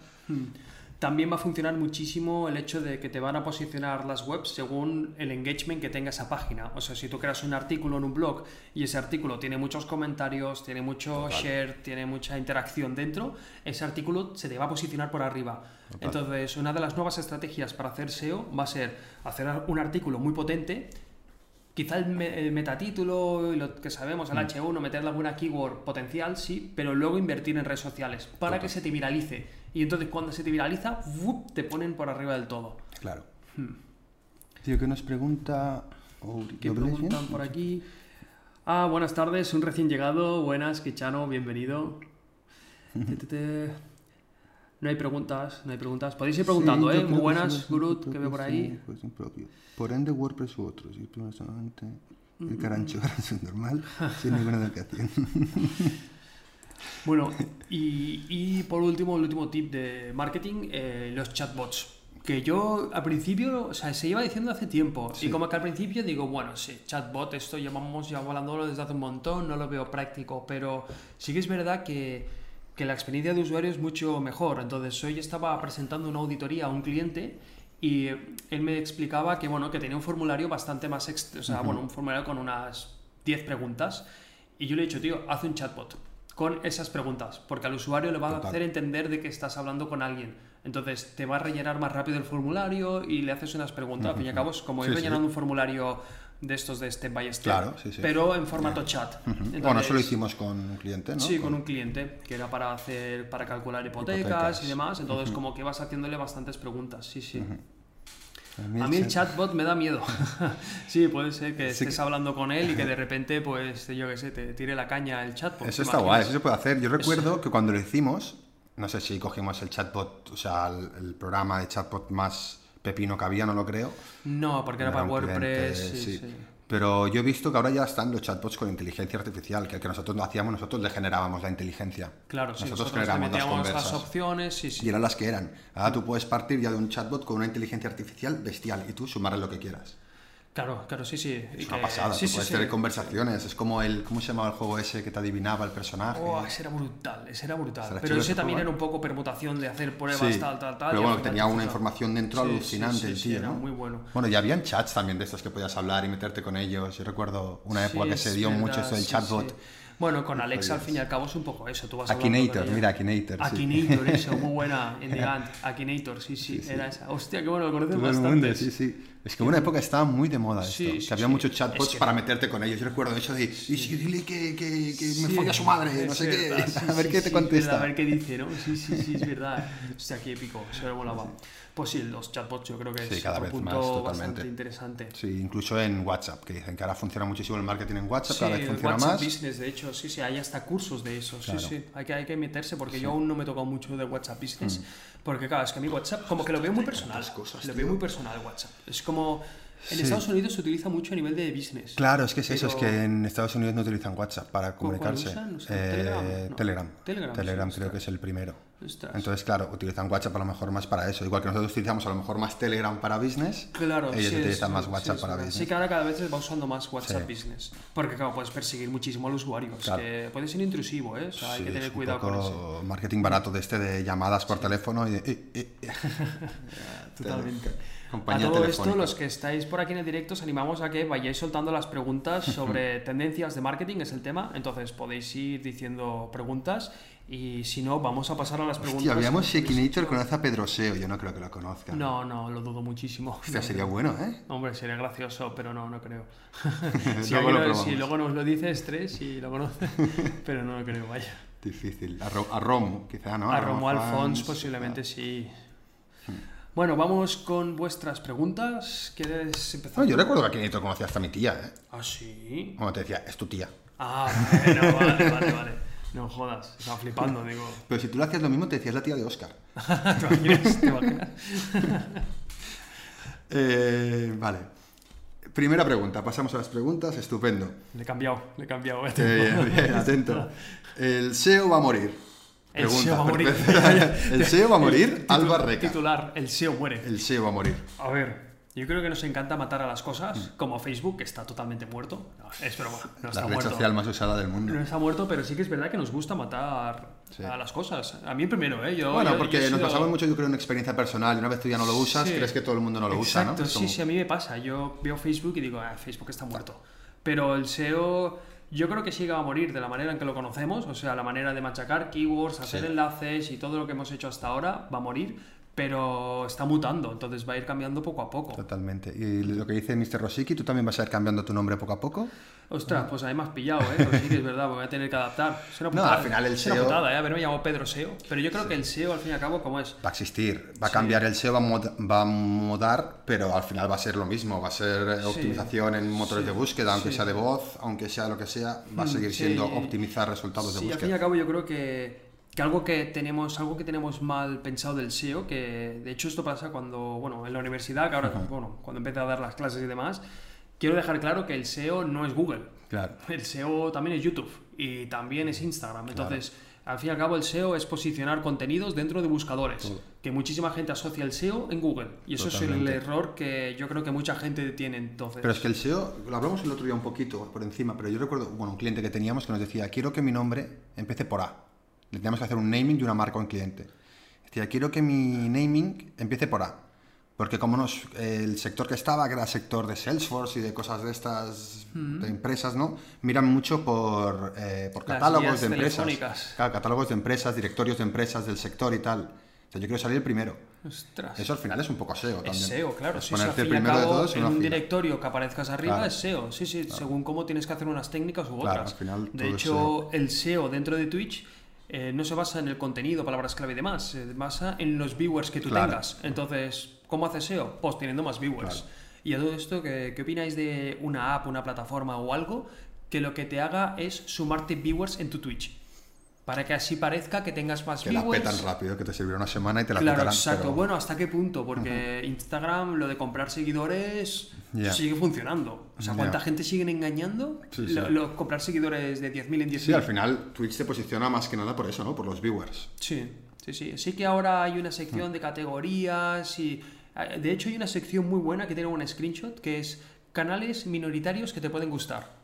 También va a funcionar muchísimo el hecho de que te van a posicionar las webs según el engagement que tenga esa página. O sea, si tú creas un artículo en un blog y ese artículo tiene muchos comentarios, tiene mucho share, tiene mucha interacción dentro, ese artículo se te va a posicionar por arriba. Entonces, una de las nuevas estrategias para hacer SEO va a ser hacer un artículo muy potente Quizá el, me- el metatítulo y lo que sabemos, el Mm. H1, meterle alguna keyword potencial, sí, pero luego invertir en redes sociales para que se te viralice. Y entonces cuando se te viraliza, ¡vup! te ponen por arriba del todo. Claro. Tío, que nos pregunta. ¿Qué ¿Lo veis preguntan bien? por aquí? Ah, buenas tardes, un recién llegado. Buenas, Kichano, bienvenido. No hay preguntas, no hay preguntas. Podéis ir preguntando, Sí, ¿eh? Muy buenas, Gurut, que veo por ahí. pues. Por ende, WordPress u otros. Y primero solamente el carancho (laughs) es normal, sin ninguna educación. (laughs) Bueno, y, y por último, el último tip de marketing, eh, los chatbots. Que yo al principio, o sea, se iba diciendo hace tiempo. Sí. Y como que al principio digo, bueno, sí, chatbot, esto llevamos ya hablándolo desde hace un montón, no lo veo práctico, pero sí que es verdad que, que la experiencia de usuario es mucho mejor. Entonces, hoy estaba presentando una auditoría a un cliente y él me explicaba que, bueno, que tenía un formulario bastante más, o sea, bueno, un formulario con unas 10 preguntas. Y yo le he dicho, tío, haz un chatbot con esas preguntas, porque al usuario le va a hacer entender de que estás hablando con alguien. Entonces te va a rellenar más rápido el formulario y le haces unas preguntas. Al fin y al cabo es como ir Sí, sí. rellenando un formulario de estos de step by step, Claro, sí, sí. pero en formato chat. Bueno, eso lo hicimos con un cliente, ¿no? Sí, con un cliente que era para hacer para calcular hipotecas, Hipotecas. y demás. Entonces, como que vas haciéndole bastantes preguntas. Sí, sí. A mí el chat- chatbot me da miedo. (laughs) sí, puede ser que estés hablando con él y que de repente, pues, yo qué sé, te tire la caña el chatbot. Eso ¿te está guay, eso se puede hacer. Yo recuerdo que cuando lo hicimos, no sé si cogimos el chatbot, o sea, el, el programa de chatbot más pepino que había, no lo creo. No, porque era, para WordPress. cliente, sí, sí. Pero yo he visto que ahora ya están los chatbots con inteligencia artificial, que el que nosotros no hacíamos, nosotros le generábamos la inteligencia. Claro, sí, nosotros nosotros le generamos las metíamos las conversas. opciones, sí, sí. Y eran las que eran. Ahora tú puedes partir ya de un chatbot con una inteligencia artificial bestial y tú sumarle lo que quieras. Claro, claro, sí, sí. Es una que- pasada, sí, tú sí, puedes sí. tener conversaciones. Es como el. ¿Cómo se llamaba el juego ese que te adivinaba el personaje? Oh, ese era brutal, ese era brutal. ¿Será Pero ese también juego, era un poco permutación de hacer pruebas, Sí, tal, tal, tal. Pero bueno, tenía te una información dentro Sí, sí, alucinante sí, el sí, tío, era ¿no? muy bueno. Bueno, y habían chats también de estos que podías hablar y meterte con ellos. Yo recuerdo una época Sí, que se dio mucho verdad, esto del sí, chatbot. sí. Bueno, con Alexa al fin y al cabo es un poco eso. Tú vas Akinator, mira, Akinator. sí. Akinator, eso, muy buena. In the (laughs) Ant. Akinator, sí, sí, era esa. Hostia, qué bueno, lo conoces Todo el bastante. mundo, sí, sí. Es que en una época estaba muy de moda esto. Sí, que había sí. muchos chatbots Es que para no. meterte con ellos. Yo recuerdo eso de, y si dile que, que, que me Sí, folle a su madre, no sé qué. (laughs) a ver qué te es contesta. verdad, a ver qué dice, ¿no? Sí, sí, sí, es verdad. Hostia, qué épico, eso me molaba. Pues sí, los chatbots yo creo que Sí, es cada otro vez punto más, totalmente. bastante interesante. Sí, incluso en WhatsApp, que dicen que ahora funciona muchísimo el marketing en WhatsApp, Sí, cada vez funciona WhatsApp más. Business, de hecho, sí, sí, hay hasta cursos de eso, Claro. sí, sí, hay que, hay que meterse porque yo aún no me he tocado mucho de WhatsApp Business, porque claro, es que a mí WhatsApp como que lo veo muy personal, cosas, lo veo muy personal WhatsApp, es como, en Sí. Estados Unidos se utiliza mucho a nivel de business. Claro, es que es eso, es que en Estados Unidos no utilizan WhatsApp para ¿Cuál comunicarse. usan? ¿Usan Eh, Telegram? No. Telegram. Telegram, Telegram sí, creo que es el primero. Entonces, claro, utilizan WhatsApp a lo mejor más para eso. Igual que nosotros utilizamos a lo mejor más Telegram para business, Claro, ellos sí, utilizan es- más sí, WhatsApp es para business. Sí que ahora cada vez se va usando más WhatsApp Sí. Business. Porque claro, puedes perseguir muchísimo al usuario. Claro. que puede ser intrusivo, ¿eh? O sea, hay Sí, que tener cuidado con eso. marketing barato de este de llamadas por teléfono y de... eh, eh, eh. (laughs) Totalmente. Compañía a todo esto, los que estáis por aquí en el directo, os animamos a que vayáis soltando las preguntas sobre tendencias de marketing, es el tema. Entonces podéis ir diciendo preguntas y si no, vamos a pasar a las preguntas. Hostia, habíamos que habéis Shekinator hecho. conoce a Pedro Seo, yo no creo que lo conozca. No, no, lo dudo muchísimo. Hostia, sería bueno, ¿eh? Hombre, sería gracioso, pero no, no creo. (laughs) (laughs) si, Luego alguien- lo probamos. si luego nos lo dices tres y lo conoce, (laughs) pero no lo creo, vaya. Difícil. A, Ro- a Romu, quizá, ¿no? A Romo Fans, Alfons posiblemente sí. Bueno, vamos con vuestras preguntas. ¿Quieres empezar? No, yo recuerdo que a Akinator conocía hasta mi tía, ¿eh? Ah, sí. Como te decía, es tu tía. Ah, bueno, vale, vale, vale. No jodas, estaba flipando, digo. (laughs) Pero si tú le hacías lo mismo, te decías la tía de Oscar. (laughs) ¿Te imaginas? ¿Te imaginas? (laughs) Eh, vale. Primera pregunta, pasamos a las preguntas, estupendo. Le he cambiado, le he cambiado. eh. Eh, bien, atento. El SEO va a morir. El SEO va a morir. El SEO va a morir, Alba Reca. Titular, el SEO muere. El SEO va a morir. A ver, yo creo que nos encanta matar a las cosas, como Facebook, que está totalmente muerto. No, es broma, no La está red muerto. social más usada del mundo. No está muerto, pero sí que es verdad que nos gusta matar Sí. a las cosas. A mí primero, ¿eh? Yo, Bueno, yo- porque yo nos sido- basamos mucho, yo creo, en experiencia personal. Y una vez tú ya no lo usas, Sí. crees que todo el mundo no lo usa, ¿no? Exacto, sí, sí, a mí me pasa. Yo veo Facebook y digo, ah, Facebook está muerto. Pero el SEO, yo creo que va a morir de la manera en que lo conocemos, o sea, la manera de machacar keywords, hacer Sí. enlaces y todo lo que hemos hecho hasta ahora va a morir, pero está mutando, entonces va a ir cambiando poco a poco. Totalmente. Y lo que dice Mr. Rosicki, ¿tú también vas a ir cambiando tu nombre poco a poco? Ostras, pues ahí me has pillado, ¿eh? Pues sí es verdad, me voy a tener que adaptar. Es una No, putada, al final el es una SEO putada, ¿eh? Haberme llamado Pedro SEO, pero yo creo que el SEO, al fin y al cabo, ¿cómo es? Va a existir, va a cambiar el SEO, va a, mod- va a mudar, pero al final va a ser lo mismo, va a ser eh, Sí. optimización en motores Sí. de búsqueda, aunque Sí. sea de voz, aunque sea lo que sea, va a Mm, seguir sí. siendo optimizar resultados de Sí, al fin y búsqueda. al cabo yo creo que, que algo que tenemos algo que tenemos mal pensado del SEO, que de hecho esto pasa cuando, bueno, en la universidad, que ahora, bueno, cuando empecé a dar las clases y demás, quiero dejar claro que el SEO no es Google. Claro. El SEO también es YouTube y también es Instagram. Entonces, Al fin y al cabo, el SEO es posicionar contenidos dentro de buscadores. Que muchísima gente asocia el SEO en Google. Y eso es el error que yo creo que mucha gente tiene entonces. Pero es que el SEO, lo hablamos el otro día un poquito por encima, pero yo recuerdo, bueno, un cliente que teníamos que nos decía, quiero que mi nombre empiece por A. Le teníamos que hacer un naming de una marca a un cliente. Decía, quiero que mi naming empiece por A. Porque como nos, el sector que estaba, que era el sector de Salesforce y de cosas de estas, de empresas, ¿no? Miran mucho por, eh, por catálogos de empresas. Claro, catálogos de empresas, directorios de empresas del sector y tal. O sea, yo quiero salir el primero. Ostras. Eso al final es un poco SEO Es también. SEO, claro. Es al ponerte y al primero de todos en un fila. directorio que aparezcas arriba Claro. es SEO. Sí, sí, según cómo tienes que hacer unas técnicas u Claro, otras. al final de es hecho, el SEO dentro de Twitch eh, no se basa en el contenido, palabras clave y demás, se basa en los viewers que tú Claro. tengas. Entonces, ¿cómo haces SEO? Pues teniendo más viewers. Claro. Y a todo esto, ¿qué, ¿qué opináis de una app, una plataforma o algo que lo que te haga es sumarte viewers en tu Twitch? Para que así parezca que tengas más Que la viewers. petan rápido, que te sirviera una semana y te la Claro, petarán. exacto. pero- Bueno, ¿hasta qué punto? Porque Instagram, lo de comprar seguidores, sigue funcionando. O sea. ¿cuánta gente siguen engañando? Sí, Lo- sí. lo- comprar seguidores de 10.000 en 10.000. Sí, al final Twitch te posiciona más que nada por eso, ¿no? Por los viewers. Sí, sí, sí. Sí que ahora hay una sección de categorías y... eh, De hecho, hay una sección muy buena que tiene un screenshot que es canales minoritarios que te pueden gustar.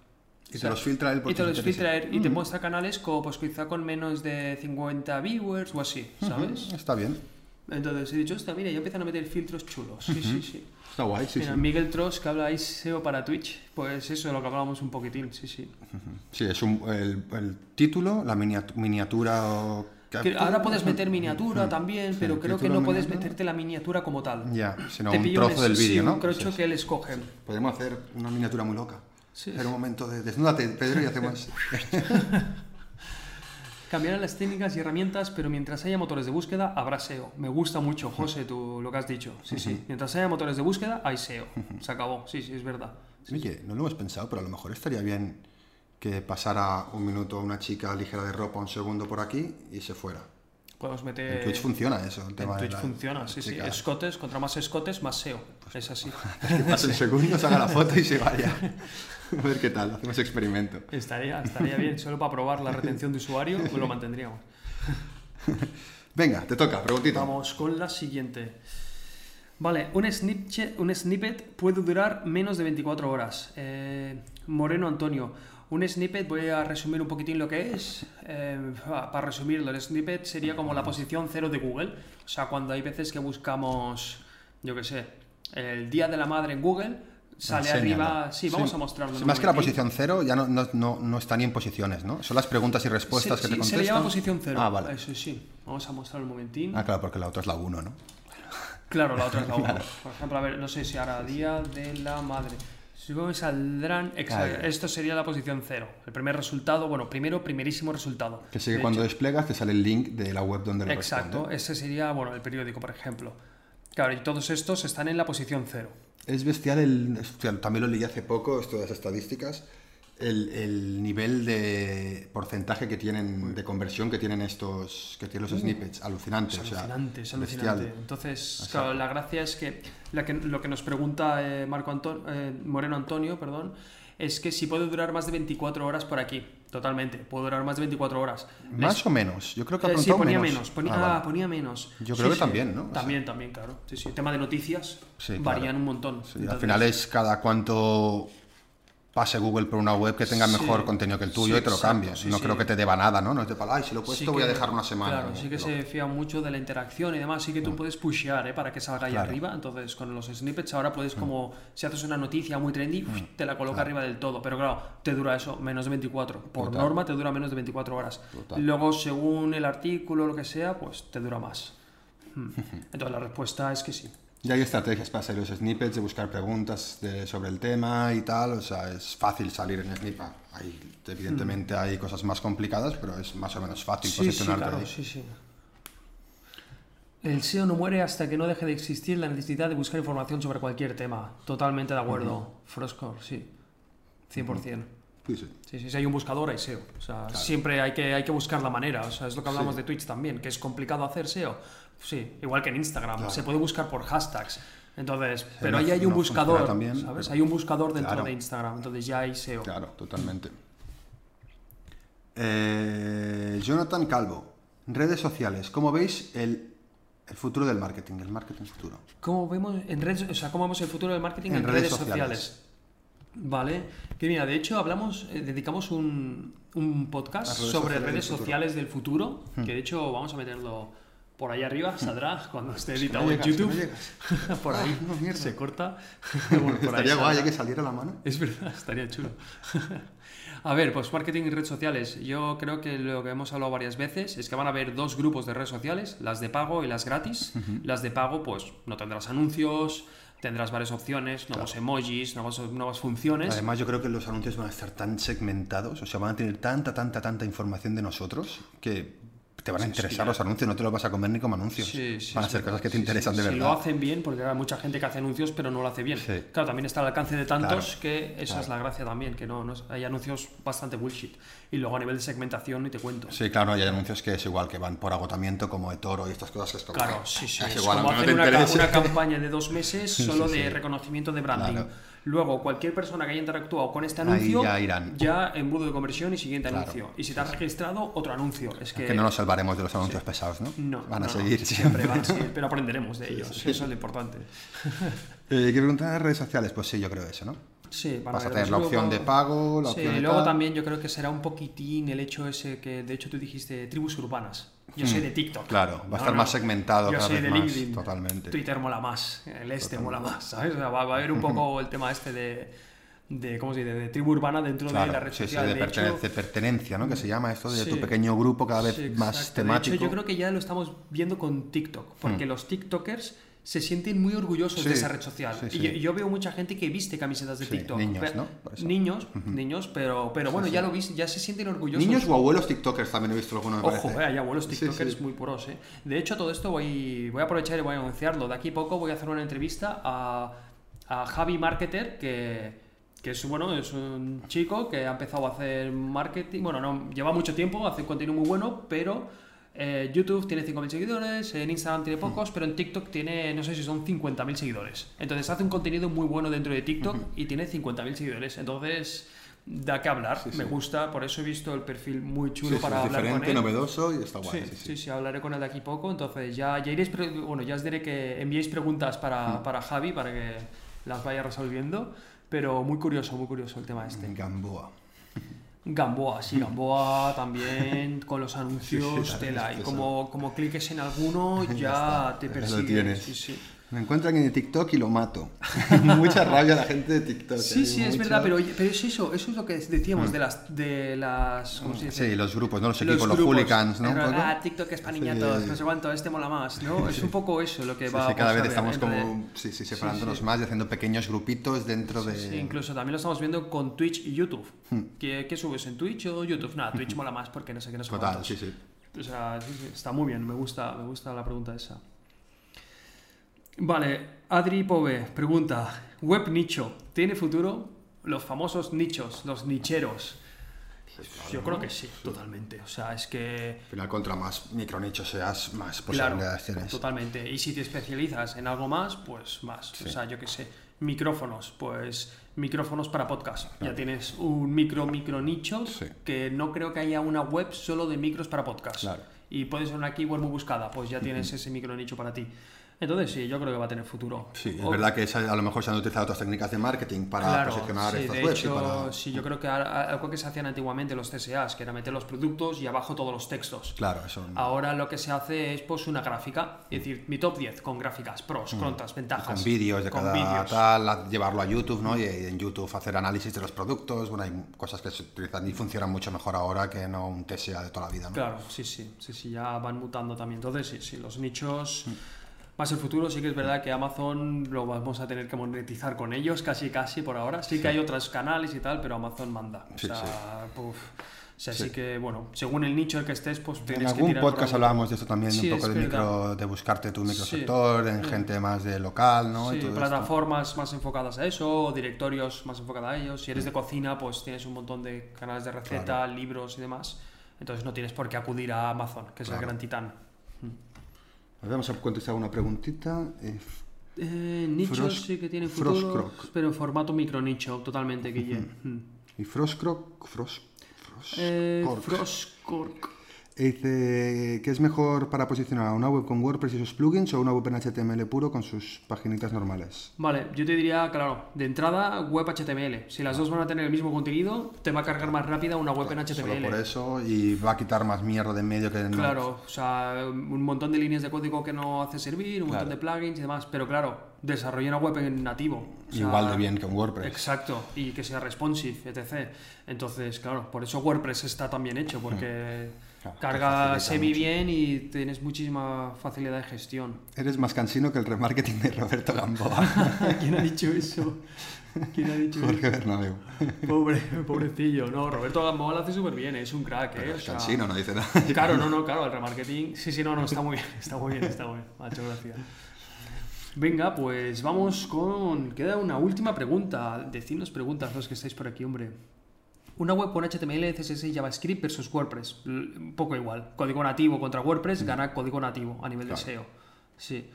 Y te los filtra él Y te los filtra él y te muestra canales como, pues quizá con menos de 50 viewers o así, ¿sabes? Está bien. Entonces he dicho, hostia, mira, ya empiezan a meter filtros chulos. Sí, sí, sí. Está guay, sí, Mira, sí. Miguel Trost, que habla ahí SEO para Twitch, pues eso de lo que hablábamos un poquitín, sí, sí. Sí, es un, el, el título, la miniat- miniatura o... Ahora puedes meter miniatura también, pero creo que no puedes miniatura. meterte la miniatura como tal. Ya, sino Te un pillo un trozo del sí, vídeo, ¿no? un crocho Sí, que él escoge. Podemos hacer una miniatura muy loca. Sí. Hacer un momento de desnúdate, Pedro, y hacemos... (laughs) Cambiarán las técnicas y herramientas, pero mientras haya motores de búsqueda, habrá SEO. Me gusta mucho, José, tú lo que has dicho. Sí, sí. Mientras haya motores de búsqueda, hay SEO. Se acabó. Sí, sí, es verdad. Oye, no lo hemos pensado, pero a lo mejor estaría bien que pasara un minuto una chica ligera de ropa, un segundo por aquí y se fuera. Podemos meter... En Twitch funciona eso, el En de Twitch la funciona, sí, sí. Escotes, contra más escotes, más SEO. Es así. Que pase el segundo, se haga la foto y se vaya. (laughs) A ver qué tal, hacemos experimento. Estaría, estaría bien, solo para probar la retención de usuario, pues lo mantendríamos. (laughs) Venga, te toca, preguntita. Vamos con la siguiente. Vale, un, snipche- un snippet puede durar menos de 24 horas. Eh, Moreno Antonio, un snippet, voy a resumir un poquitín lo que es. Eh, para resumirlo, el snippet sería como la posición cero de Google. O sea, cuando hay veces que buscamos, yo qué sé, el Día de la Madre en Google, sale arriba... Sí, vamos a mostrarlo. Sí, más que la posición cero, ya no, no, no, no está ni en posiciones, ¿no? Son las preguntas y respuestas que te contestan. se le llama posición cero. Ah, vale. Eso sí. Vamos a mostrar un momentín. Ah, claro, porque la otra es la 1, ¿no? Claro, la otra es la (laughs) 1. Por ejemplo, a ver, no sé si ahora Día de la Madre. Supongo que saldrán. Exacto. Ahí. Esto sería la posición 0. El primer resultado, bueno, primero, primerísimo resultado. Que sigue cuando hecho, desplegas te sale el link de la web donde lo Exacto, responde. ese sería, bueno, el periódico, por ejemplo. Claro, y todos estos están en la posición 0. Es bestial el. hostia, también lo leí hace poco, esto de las estadísticas. El, el nivel de porcentaje que tienen de conversión que tienen estos que tienen los snippets alucinante Es o sea, alucinante, es alucinante. Entonces, O sea, claro, la gracia es que, la que lo que nos pregunta eh, Marco Anto- eh, Moreno Antonio, perdón, es que si puede durar más de 24 horas por aquí. Totalmente, puede durar más de 24 horas. más o menos yo creo que ha Eh, sí, ponía menos, menos. ponía, Ah, vale. ah, ponía menos. Yo Sí, creo que sí. también, ¿no? O sea- También, también, claro. Sí, sí. El tema de noticias Sí, claro. varían un montón. Sí, al Entonces, final es cada cuánto pase Google por una web que tenga Sí, mejor contenido que el tuyo sí, y te lo exacto, cambie. sí, no creo que te deba nada, ¿no? No es de palo, ay, si lo he puesto voy a dejar una semana. Claro, sí que se fía mucho de la interacción y demás. Sí que tú puedes pushear ¿eh? para que salga ahí Claro. arriba. Entonces, con los snippets ahora puedes, como si haces una noticia muy trendy, te la coloca arriba del todo. Pero claro, te dura eso menos de 24. Por Total. norma te dura menos de 24 horas. Total. Luego, según el artículo o lo que sea, pues te dura más. (laughs) Hmm. Entonces, la respuesta es que sí. Y hay estrategias para hacer los snippets, de buscar preguntas de- sobre el tema y tal. O sea, es fácil salir en snippet. Hay, evidentemente hay cosas más complicadas, pero es más o menos fácil Sí, sí, posicionarte claro, ahí. sí, sí. El SEO no muere hasta que no deje de existir la necesidad de buscar información sobre cualquier tema. Totalmente de acuerdo. Froscore, sí. 100%. Sí, sí. Sí, sí, si hay un buscador hay SEO. O sea, siempre hay que, hay que buscar la manera. O sea, es lo que hablamos de Twitch también, que es complicado hacer SEO. Sí, igual que en Instagram. Se puede buscar por hashtags. Entonces, pero no- ahí hay un no buscador, también, ¿sabes? pero- Hay un buscador dentro Claro. de Instagram, entonces ya hay SEO. Claro, totalmente. Eh, Jonathan Calvo, redes sociales. ¿Cómo veis el, el futuro del marketing? El marketing futuro. ¿Cómo vemos en redes, o sea, cómo vemos el futuro del marketing en, En redes, redes sociales? sociales. Vale, que mira, de hecho hablamos, eh, dedicamos un, un podcast Las redes sobre sociales redes del futuro. Hmm. sociales del futuro, que de hecho vamos a meterlo por ahí arriba, saldrá cuando esté editado no en YouTube. no (laughs) por ahí Ah, no, se corta. (laughs) Bueno, por ahí Estaría guay saldrá. que saliera la mano. Es verdad, estaría chulo. (laughs) A ver, pues marketing y redes sociales. Yo creo que lo que hemos hablado varias veces es que van a haber dos grupos de redes sociales, las de pago y las gratis. Las de pago, pues no tendrás anuncios, tendrás varias opciones, nuevos emojis, nuevas, nuevas funciones. Además, yo creo que los anuncios van a estar tan segmentados, o sea, van a tener tanta, tanta, tanta información de nosotros que te van a interesar los anuncios, no te los vas a comer ni como anuncios. Sí, sí, van a ser cosas que te interesan de Si verdad. lo hacen bien, porque hay mucha gente que hace anuncios pero no lo hace bien. Sí. Claro, también está al alcance de tantos Claro, que esa es la gracia también, que no, no es- hay anuncios bastante bullshit. Y luego a nivel de segmentación ni te cuento. Sí, claro, hay anuncios que es igual, que van por agotamiento, como de toro y estas cosas que es como... Claro, sí, sí. (laughs) Es Es igual, como hacer no una, ca- una (laughs) campaña de dos meses solo de reconocimiento de branding. Claro. Luego, cualquier persona que haya interactuado con este Ahí anuncio, ya irán. ya embudo de conversión y siguiente Claro. anuncio. Y si te has registrado, otro anuncio. Es que, Que no nos salvaremos de los anuncios pesados, ¿no? no, Van a no, seguir siempre. van a seguir, pero aprenderemos de ellos. Eso es lo importante. (laughs) Eh, ¿Qué preguntan de redes sociales? Pues sí, yo creo eso, ¿no? Sí, van Vas a tener la opción de pago, la Sí, opción de luego tal. también yo creo que será un poquitín el hecho ese que, de hecho, tú dijiste tribus urbanas. Yo soy de TikTok. Claro, va a estar no. más segmentado Yo cada soy vez de más, LinkedIn. totalmente. Twitter mola más, el este mola más, ¿sabes? O sea, va, va a haber un poco el tema este de, de ¿cómo se dice? De tribu urbana dentro de la red sí, sí, social. de, de pertene- hecho, de pertenencia, ¿no? Que se llama esto de Sí. tu pequeño grupo cada vez sí, más temático. De hecho, yo creo que ya lo estamos viendo con TikTok, porque los TikTokers se sienten muy orgullosos Sí, de esa red social. sí, Y yo, yo veo mucha gente que viste camisetas de TikTok. niños, ¿no? Por eso. Niños, niños, pero, pero bueno, ya lo viste, ya se sienten orgullosos. Niños o abuelos TikTokers también he visto alguno, me Ojo, eh, hay abuelos TikTokers muy puros, eh. De hecho, todo esto voy, voy a aprovechar y voy a anunciarlo. De aquí a poco voy a hacer una entrevista a, a Javi Marketer, que, que es, bueno, es un chico que ha empezado a hacer marketing. Bueno, no lleva mucho tiempo, hace contenido muy bueno, pero eh, YouTube tiene 5.000 seguidores, en Instagram tiene pocos, pero en TikTok tiene, no sé si son 50.000 seguidores. Entonces hace un contenido muy bueno dentro de TikTok y tiene 50.000 seguidores. Entonces, da que hablar. Sí, sí. Me gusta, por eso he visto el perfil muy chulo Sí, para es hablar con diferente, él. novedoso y está guay. Sí, sí, hablaré con él de aquí poco. Entonces ya, ya iréis, bueno, ya os diré que enviéis preguntas para, Mm. para Javi para que las vaya resolviendo. Pero muy curioso, muy curioso el tema este. Gamboa. Gamboa, sí, Gamboa también con los anuncios, Sí, sí, tela. Y como, como cliques en alguno, ya, te ya lo persigue. tienes. Sí, sí. Me encuentran en TikTok y lo mato. (laughs) Mucha rabia la gente de TikTok. Sí, ¿eh? sí, es verdad, pero, pero es eso, eso es lo que decíamos de las, de las, ¿cómo se dice? Sí, los grupos, ¿no? Los Los equipos, los, hooligans, ¿no? Pero. Ah, TikTok es para niñatos, Sí. no sé cuánto, este mola más, ¿no? (laughs) Es un poco eso lo que va sí, cada vez estamos como sí, sí, separándonos más y haciendo pequeños grupitos dentro de... Sí, incluso también lo estamos viendo con Twitch y YouTube. Hmm. ¿Qué, qué subes en Twitch o YouTube? Nada, Twitch (laughs) mola más porque no sé qué, no sé Total, cuántos. sí, sí. O sea, está muy bien, me gusta, me gusta la pregunta esa. Vale, Adri Pove pregunta, ¿web nicho tiene futuro? Los famosos nichos, los nicheros. Yo creo que sí, totalmente. O sea, es que... Al final, contra más micronichos seas, más Claro, posibilidades tienes. totalmente. Y si te especializas en algo más, pues más. O sea, yo qué sé, micrófonos, pues micrófonos para podcast. Ya tienes un micro, micro nicho Sí. que no creo que haya una web solo de micros para podcast. Y puede ser una keyword muy buscada, pues ya tienes ese micro nicho para ti. Entonces sí, yo creo que va a tener futuro. Sí, es O- verdad que a lo mejor se han utilizado otras técnicas de marketing para Claro, posicionar sí, estas de webs hecho, para... sí, yo creo que algo que se hacían antiguamente los CSAs, que era meter los productos y abajo todos los textos. Claro, eso... Ahora lo que se hace es pues una gráfica, es decir, mi top 10 con gráficas, pros, contras, ventajas. Mm. con vídeos de con cada tal, llevarlo a YouTube, ¿no? Y, en YouTube hacer análisis de los productos. Bueno, hay cosas que se utilizan y funcionan mucho mejor ahora que no un TSA de toda la vida, ¿no? Claro, sí, sí, sí, sí, ya van mutando también. Entonces, sí, sí, los nichos Mm. Más el futuro, sí que es verdad que Amazon lo vamos a tener que monetizar con ellos, casi, casi por ahora. Sí, que hay otros canales y tal, pero Amazon manda. O Sí, sea, sí. O sea, Sí. sí. que, bueno, según el nicho en el que estés, pues En tienes que algún tirar por podcast hablábamos de esto también, Sí, un poco de micro, de buscarte tu Sí. microsector, en Sí. gente más de local, ¿no? Sí, y todo esto. plataformas más enfocadas a eso, o directorios más enfocados a ellos. Si eres de cocina, pues tienes un montón de canales de receta, libros y demás. Entonces no tienes por qué acudir a Amazon, que es el Claro. gran titán. Vamos a contestar una preguntita. Eh, Eh, nichos Frost- sí que tienen futuro, Frostcroc. pero en formato micro nicho, totalmente, Guille. Mm. y Frostcroc, Frost, Frost Eh. Frostcork. Dice, ¿qué es mejor para posicionar una web con WordPress y sus plugins o una web en HTML puro con sus paginitas normales? Vale, yo te diría, claro, de entrada, web HTML. Si las dos van a tener el mismo contenido, te va a cargar más rápida una web en Solo HTML. por eso y va a quitar más mierda de en medio que no. Claro, o sea, un montón de líneas de código que no hace servir, un montón de plugins y demás. Pero claro, desarrolla una web en nativo. o sea, Igual de bien que un WordPress. Exacto, y que sea responsive, etc. Entonces, claro, por eso WordPress está tan bien hecho, porque Hmm. Claro, carga semi mucho. bien y tienes muchísima facilidad de gestión. Eres más cansino que el remarketing de Roberto Gamboa. (laughs) ¿Quién ha dicho eso? ¿Quién ha dicho Jorge Bernabeu. eso? Pobre, pobrecillo. No, Roberto Gamboa lo hace súper bien, es un crack, ¿eh? O Es sea, cansino, no dice nada. Claro, no, no, claro, el remarketing. Sí, sí, no, no, está muy bien, está muy bien, está muy bien. Macho, gracias. Venga, pues vamos con. Queda una última pregunta. Decidnos preguntas los que estáis por aquí, hombre. Una web con HTML, CSS y JavaScript versus WordPress. Un poco igual. Código nativo contra WordPress gana código nativo a nivel de. SEO. Sí.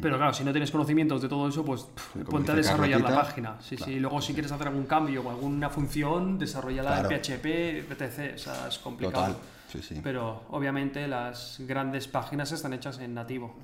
Pero claro, si no tienes conocimientos de todo eso, pues pff, ponte a desarrollar la página. Sí, claro, sí. Luego si quieres hacer algún cambio o alguna función, desarrollala Claro. en PHP, etc. O sea, es complicado. Total. Sí, sí. Pero obviamente las grandes páginas están hechas en nativo.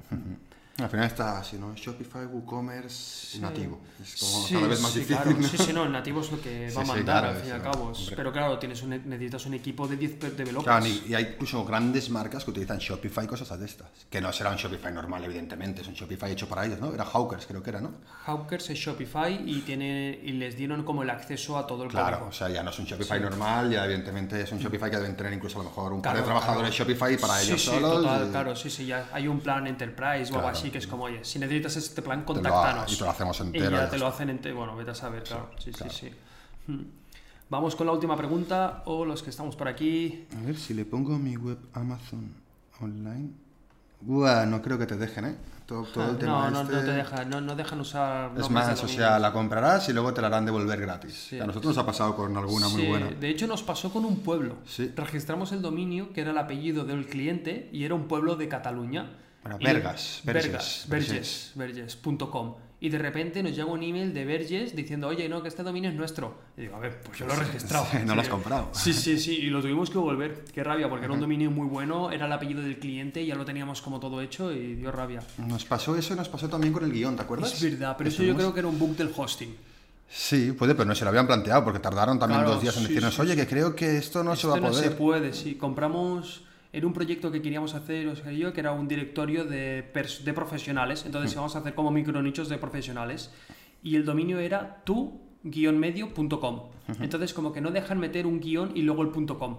Al final está así, ¿no? Shopify, WooCommerce, nativo. Es como Sí, cada vez más sí, difícil. claro. ¿no? Sí, sí, no, el nativo es lo que va a mandar claro, al fin y al cabo. hombre. Pero claro, tienes un, necesitas un equipo de 10 developers. Claro, y, hay incluso grandes marcas que utilizan Shopify y cosas de estas. Que no será un Shopify normal, evidentemente. Es un Shopify hecho para ellos, ¿no? Era Hawkers, creo que era, ¿no? Hawkers es Shopify y, tiene, y les dieron como el acceso a todo el Claro, código. o sea, ya no es un Shopify normal, ya evidentemente es un Shopify que deben tener incluso a lo mejor un par de Claro, trabajadores Shopify para ellos solos. total, y- claro, sí, sí, ya hay un plan Enterprise o algo Claro. Así que es como, oye, si necesitas este plan, Te lo ha- contáctanos. y te lo hacemos Y entero, ya ya te lo hacen entero, bueno, vete a saber, claro. Sí, claro. sí, sí. Hmm. Vamos con la última pregunta, o los que estamos por aquí. A ver, si le pongo mi web Amazon online. Buah, no creo que te dejen, ¿eh? Todo, todo el tema no, no, este... no te dejan, no, no dejan usar. Es más, o sea, la comprarás y luego te la harán devolver gratis. Sí. A nosotros nos ha pasado con alguna muy Sí, buena. De hecho, nos pasó con un pueblo. Sí. Registramos el dominio, que era el apellido del cliente, y era un pueblo de Cataluña. Y- Vergas, Verges, Verges, Verges.com. Y de repente nos llega un email de Verges diciendo, oye, no, que este dominio es nuestro. Y digo, a ver, pues yo lo he registrado. No lo has comprado. Sí, sí, sí, y lo tuvimos que volver. Qué rabia, porque era un dominio muy bueno, era el apellido del cliente, ya lo teníamos como todo hecho y dio rabia. Nos pasó eso y nos pasó también con el guion, ¿te acuerdas? Es verdad, pero eso yo creo que era un bug del hosting. Sí, puede, pero no se lo habían planteado porque tardaron también Claro, dos días en sí, decirnos, sí, oye, que creo que esto no se va a Esto no poder. se puede, sí. Compramos. Era un proyecto que queríamos hacer, Oscar y yo, que era un directorio de, de profesionales. Entonces Hmm. íbamos a hacer como micronichos de profesionales. Y el dominio era tu-medio.com. Entonces, como que no dejan meter un guion y luego el punto .com.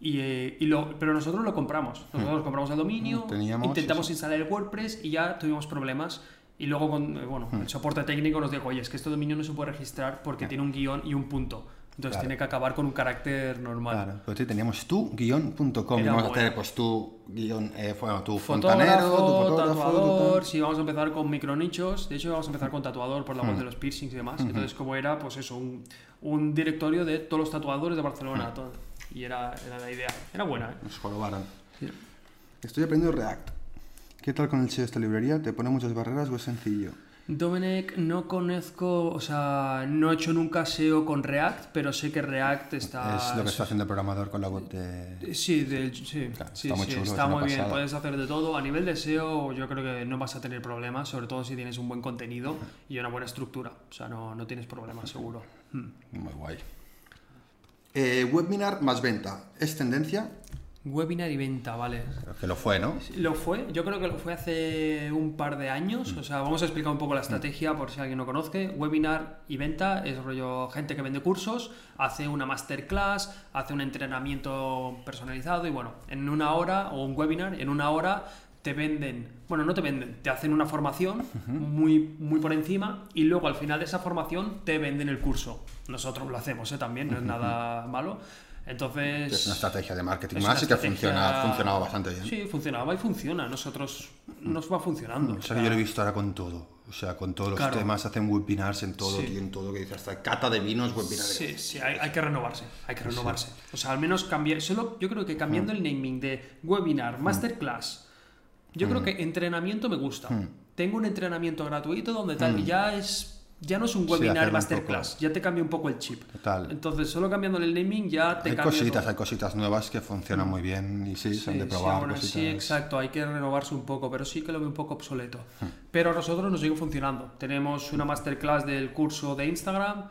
Y, eh, y lo, pero nosotros lo compramos. Nosotros compramos el dominio, Hmm. Teníamos, intentamos sí, instalar el WordPress y ya tuvimos problemas. Y luego, con, eh, bueno, el soporte técnico nos dijo, oye, es que este dominio no se puede registrar porque tiene un guion y un punto. Entonces Claro. tiene que acabar con un carácter normal. Claro, pues sí, teníamos tu guión.com y vamos a tener pues tu guion, eh, bueno, tu fontanero, tu fotógrafo, tatuador, sí, vamos a empezar con micronichos. De hecho, vamos a empezar con tatuador por la Hmm. web de los piercings y demás. Entonces, como era, pues eso, un, un directorio de todos los tatuadores de Barcelona. Todo. Y era, era la idea. Era buena, ¿eh? Nos jorobaron. Sí. Estoy aprendiendo React. ¿Qué tal con el SEO de esta librería? ¿Te pone muchas barreras o es sencillo? Domenech, no conozco, o sea, no he hecho nunca SEO con React, pero sé que React está... es lo que está haciendo el programador con la web de... Sí, del- sí, Claro, sí, está muy sí, chulo, está es muy bien, puedes hacer de todo. A nivel de SEO yo creo que no vas a tener problemas, sobre todo si tienes un buen contenido y una buena estructura. O sea, no, no tienes problemas, seguro. Muy guay. Eh, webinar más venta. ¿Es tendencia? Webinar y venta, vale. Que lo fue, ¿no? Lo fue, yo creo que lo fue hace un par de años. O sea, vamos a explicar un poco la estrategia por si alguien no conoce. Webinar y venta es rollo gente que vende cursos, hace una masterclass, hace un entrenamiento personalizado y bueno, en una hora o un webinar, en una hora te venden, bueno, no te venden, te hacen una formación muy, muy por encima y luego al final de esa formación te venden el curso. Nosotros lo hacemos ¿eh? también, no es nada malo. Entonces... Es una estrategia de marketing Es más y que estrategia- funciona, ha funcionado bastante bien. Sí, funcionaba y funciona. Nosotros nos va funcionando. O sea, que yo lo he visto ahora con todo. O sea, con todos los Claro. temas, hacen webinars en todo, Sí. en todo, que dice hasta cata de vinos, webinars. Sí, sí, hay, hay que renovarse, hay que renovarse. O sea, al menos cambiar, solo yo creo que cambiando Mm. el naming de webinar, masterclass, yo Mm. creo que entrenamiento me gusta. Tengo un entrenamiento gratuito donde tal, y ya es ya no es un Sí, webinar un masterclass, ya te cambia un poco el chip. Total. Entonces, solo cambiando el naming ya te Hay cambia cositas, todo. hay cositas nuevas que funcionan muy bien y sí, son Sí, de sí, probar así, exacto, hay que renovarse un poco, pero sí que lo veo un poco obsoleto. Hmm. Pero a nosotros nos sigue funcionando. Tenemos una masterclass del curso de Instagram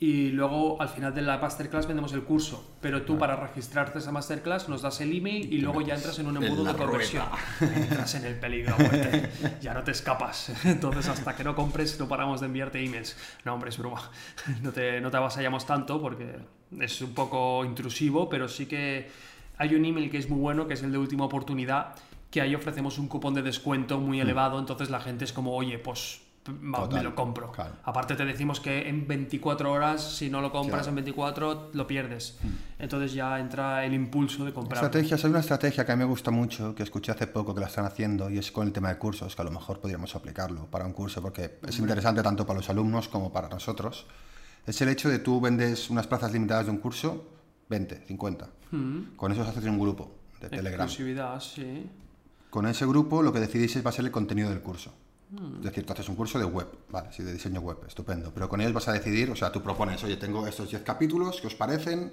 y luego al final de la masterclass vendemos el curso. Pero tú para registrarte a esa masterclass nos das el email y luego ya entras en un embudo de conversión. Entras en el peligro, a muerte. (laughs) ya no te escapas. Entonces hasta que no compres no paramos de enviarte emails. No, hombre, es broma. No te, no te avasallamos tanto porque es un poco intrusivo, pero sí que hay un email que es muy bueno, que es el de última oportunidad, que ahí ofrecemos un cupón de descuento muy elevado, entonces la gente es como, oye, pues Total, me lo compro. claro. Aparte te decimos que en 24 horas, si no lo compras Claro. en 24, lo pierdes. Entonces ya entra el impulso de comprar. Estrategias, hay una estrategia que a mí me gusta mucho, que escuché hace poco que la están haciendo, y es con el tema de cursos, que a lo mejor podríamos aplicarlo para un curso, porque es interesante tanto para los alumnos como para nosotros. Es el hecho de tú vendes unas plazas limitadas de un curso, 20, 50. Con eso se hace un grupo de Telegram. Exclusividad, sí. Con ese grupo lo que decidís es va a ser el contenido del curso. Es decir, tú haces un curso de web, vale, sí, de diseño web, estupendo. Pero con ellos vas a decidir, o sea, tú propones, oye, tengo estos 10 capítulos, ¿qué os parecen?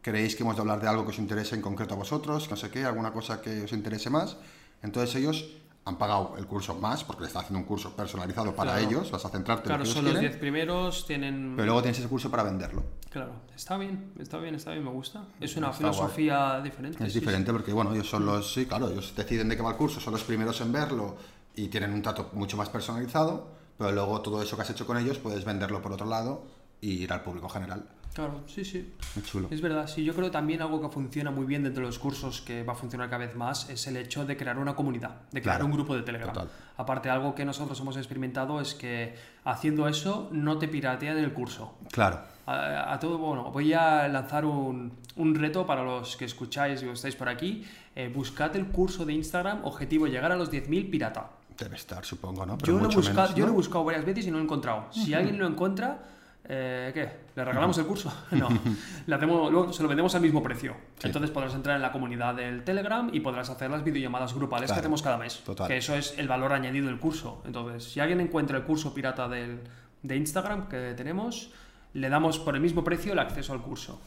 ¿Creéis que hemos de hablar de algo que os interese en concreto a vosotros? No sé qué, alguna cosa que os interese más. Entonces ellos han pagado el curso más, porque le estás haciendo un curso personalizado para Claro. ellos, vas a centrarte Claro, en lo que son ellos los quieren, 10 primeros, tienen... pero luego tienes ese curso para venderlo. Claro, está bien, está bien, está bien, me gusta. Es una Está guay. filosofía diferente. Es sí, diferente porque, bueno, ellos son los, sí, claro, ellos deciden de qué va el curso, son los primeros en verlo y tienen un trato mucho más personalizado, pero luego todo eso que has hecho con ellos puedes venderlo por otro lado y ir al público general. Claro, sí, sí. Muy chulo. Es verdad, sí, yo creo también algo que funciona muy bien dentro de los cursos, que va a funcionar cada vez más, es el hecho de crear una comunidad, de crear Claro, un grupo de Telegram. total. Aparte, algo que nosotros hemos experimentado es que haciendo eso no te piratean el curso. Claro, A, a todo, bueno, voy a lanzar un, un reto para los que escucháis y estáis por aquí. Eh, buscad el curso de Instagram, objetivo llegar a los 10.000 pirata. Debe estar, supongo, ¿no? Yo lo, he buscado, menos, yo lo he buscado varias veces y no lo he encontrado. Si alguien lo encuentra, eh, ¿qué? ¿Le regalamos el curso? (laughs) No. (laughs) Le hacemos, luego se lo vendemos al mismo precio. Sí. Entonces podrás entrar en la comunidad del Telegram y podrás hacer las videollamadas grupales que hacemos cada mes. total. Que eso es el valor añadido del curso. Entonces, si alguien encuentra el curso pirata del, de Instagram que tenemos, le damos por el mismo precio el acceso al curso.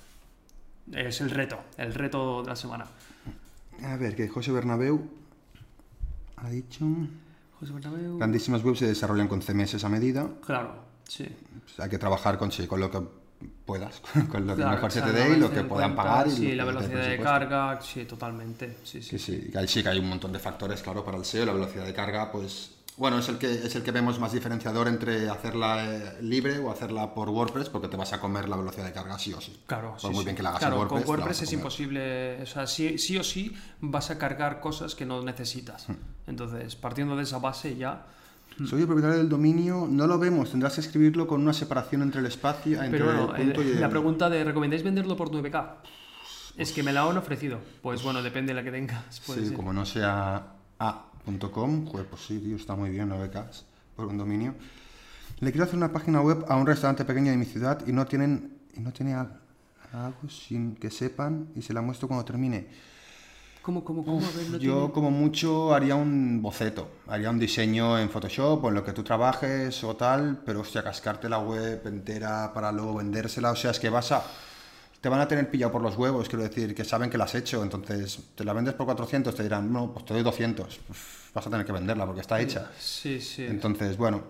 Es el reto, el reto de la semana. A ver, que José Bernabeu ha dicho... Bernabéu. Grandísimas webs se desarrollan con CMS a medida. Claro, sí. Pues hay que trabajar con, sí, con lo que puedas, (laughs) con lo que Claro, mejor se te dé y lo que puedan cuenta, pagar. Y Sí, la velocidad de carga, sí, totalmente. Sí, sí. Sí, sí, sí que hay un montón de factores, claro, para el SEO. La velocidad de carga, pues, bueno, es el que, es el que vemos más diferenciador entre hacerla eh, libre o hacerla por WordPress, porque te vas a comer la velocidad de carga sí o sí. Claro, Por sí, muy sí. bien que la hagas Claro, en WordPress. con WordPress es imposible, o sea, sí, sí o sí vas a cargar cosas que no necesitas. Hmm. Entonces, partiendo de esa base ya... Soy el propietario del dominio, no lo vemos, tendrás que escribirlo con una separación entre el espacio, entre Pero bueno, el punto eh, y el... la pregunta de ¿recomendáis venderlo por 9K? Es que me la han ofrecido. Pues bueno, depende de la que tengas. puede Sí, ser. como no sea joder, pues sí, tío, está muy bien, 9K por un dominio. Le quiero hacer una página web a un restaurante pequeño de mi ciudad y no tienen y no tiene al- algo sin que sepan y se la muestro cuando termine. ¿Cómo, cómo, cómo? A ver, no Yo tiene- como mucho haría un boceto, haría un diseño en Photoshop o en lo que tú trabajes o tal, pero hostia, cascarte la web entera para luego vendérsela, o sea, es que vas a... Te van a tener pillado por los huevos, quiero decir, que saben que la has hecho, entonces te la vendes por 400, te dirán, no, pues te doy 200, Uf, vas a tener que venderla porque está hecha. Sí, sí. Entonces, bueno,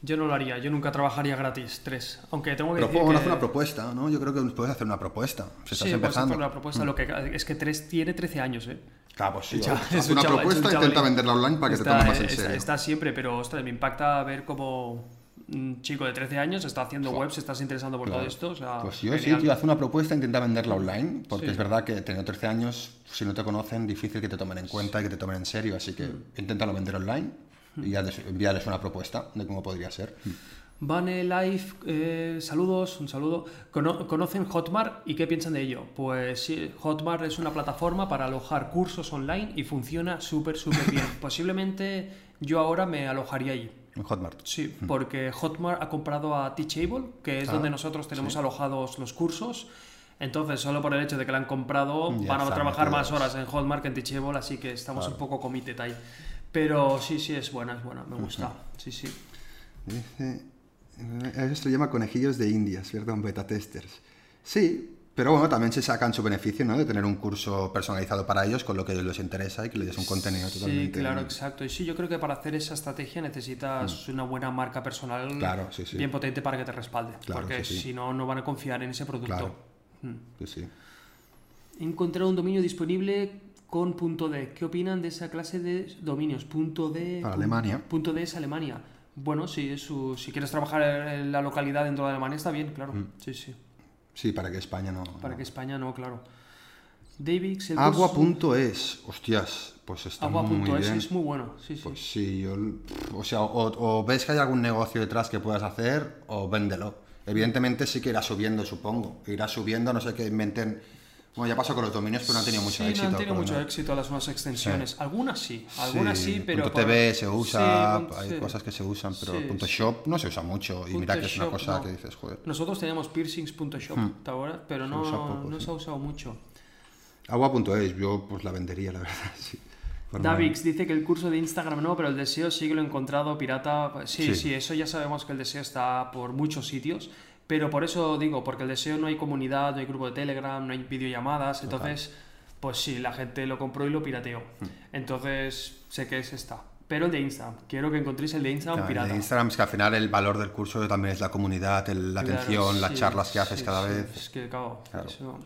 Yo no lo haría. Yo nunca trabajaría gratis. Tres. Aunque tengo que pero decir que... hacer una propuesta, ¿no? Yo creo que puedes hacer una propuesta, si estás Sí, empezando. hacer una propuesta. Lo que, es que tres tiene 13 años, ¿eh? Claro, pues sí, Chaval, haz una chaval, propuesta chaval. intenta venderla online para que está, te tomes más en está- serio. está siempre, pero ostras, me impacta ver cómo un chico de 13 años está haciendo webs, se estás interesando por todo esto. O sea, Pues yo sí, tío, haz una propuesta, intenta venderla online, porque Sí. es verdad que teniendo 13 años, si no te conocen, difícil que te tomen en cuenta y que te tomen en serio, así que Mm. inténtalo vender online y ya des- envíales una propuesta de cómo podría ser. Vane Life, eh, saludos, un saludo. Cono- ¿Conocen Hotmart y qué piensan de ello? Pues sí, Hotmart es una plataforma para alojar cursos online y funciona súper, súper bien. (laughs) Posiblemente yo ahora me alojaría allí. En Hotmart. Sí, porque Hotmart ha comprado a Teachable, que es Ah, donde nosotros tenemos alojados los cursos. Entonces, solo por el hecho de que la han comprado, Ya van a trabajar más horas en Hotmart que en Teachable, así que estamos un poco committed ahí. Pero sí, sí, es buena, es buena, me gusta. Sí, sí. Dice, Eh, Esto se llama conejillos de indias, perdón, beta testers. Sí, pero bueno, también se sacan su beneficio, ¿no? De tener un curso personalizado para ellos con lo que les interesa y que les des un contenido Sí, totalmente... claro, exacto. Y sí, yo creo que para hacer esa estrategia necesitas una buena marca personal Mm. Claro, sí, sí. bien potente para que te respalde. Claro, porque sí, sí. si no, no van a confiar en ese producto. Claro. Mm. Sí, sí. He encontrado un dominio disponible con punto .d. ¿Qué opinan de esa clase de dominios? Punto .d. Para Alemania. Punto .d es Alemania. Bueno, sí, es su- si quieres trabajar en la localidad dentro de Alemania está bien, claro. Mm. Sí, sí. Sí, para que España no... Para no. que España no, claro. Davix, el Agua.es, hostias, pues está muy Agua.es bien. es muy bueno. Sí, sí. Pues sí, yo, o sea, o, o ves que hay algún negocio detrás que puedas hacer o véndelo. Evidentemente sí que irá subiendo, supongo. Irá subiendo, no sé qué inventen. Bueno, ya pasó con los dominios, pero no han tenido mucho sí, éxito. no han tenido mucho éxito las nuevas extensiones. Algunas sí, algunas sí, pero... punto por- .tv se usa, Sí, punto- hay sí. cosas que se usan, pero Sí, punto sí. .shop no se usa mucho. Y mira Punto que es una cosa no. que dices, joder. Nosotros teníamos piercings.shop, ¿te acuerdas? Pero Se no, poco, no sí. se ha usado mucho. Agua.es, yo pues la vendería, la (laughs) verdad, sí. Davix dice que el curso de Instagram no, pero el deseo sí que lo he encontrado pirata. Sí, sí, Sí. eso ya sabemos que el deseo está por muchos sitios, pero por eso digo, porque el deseo no hay comunidad, no hay grupo de Telegram, no hay videollamadas, entonces, pues sí, la gente lo compró y lo pirateó. Hmm. Entonces, sé que es esta. Pero el de Instagram, quiero que encontréis el de Instagram Claro, el pirata. de Instagram es que al final el valor del curso también es la comunidad, el- la Claro, atención, las charlas que haces sí, cada sí, vez. Es que, claro, Claro, eso,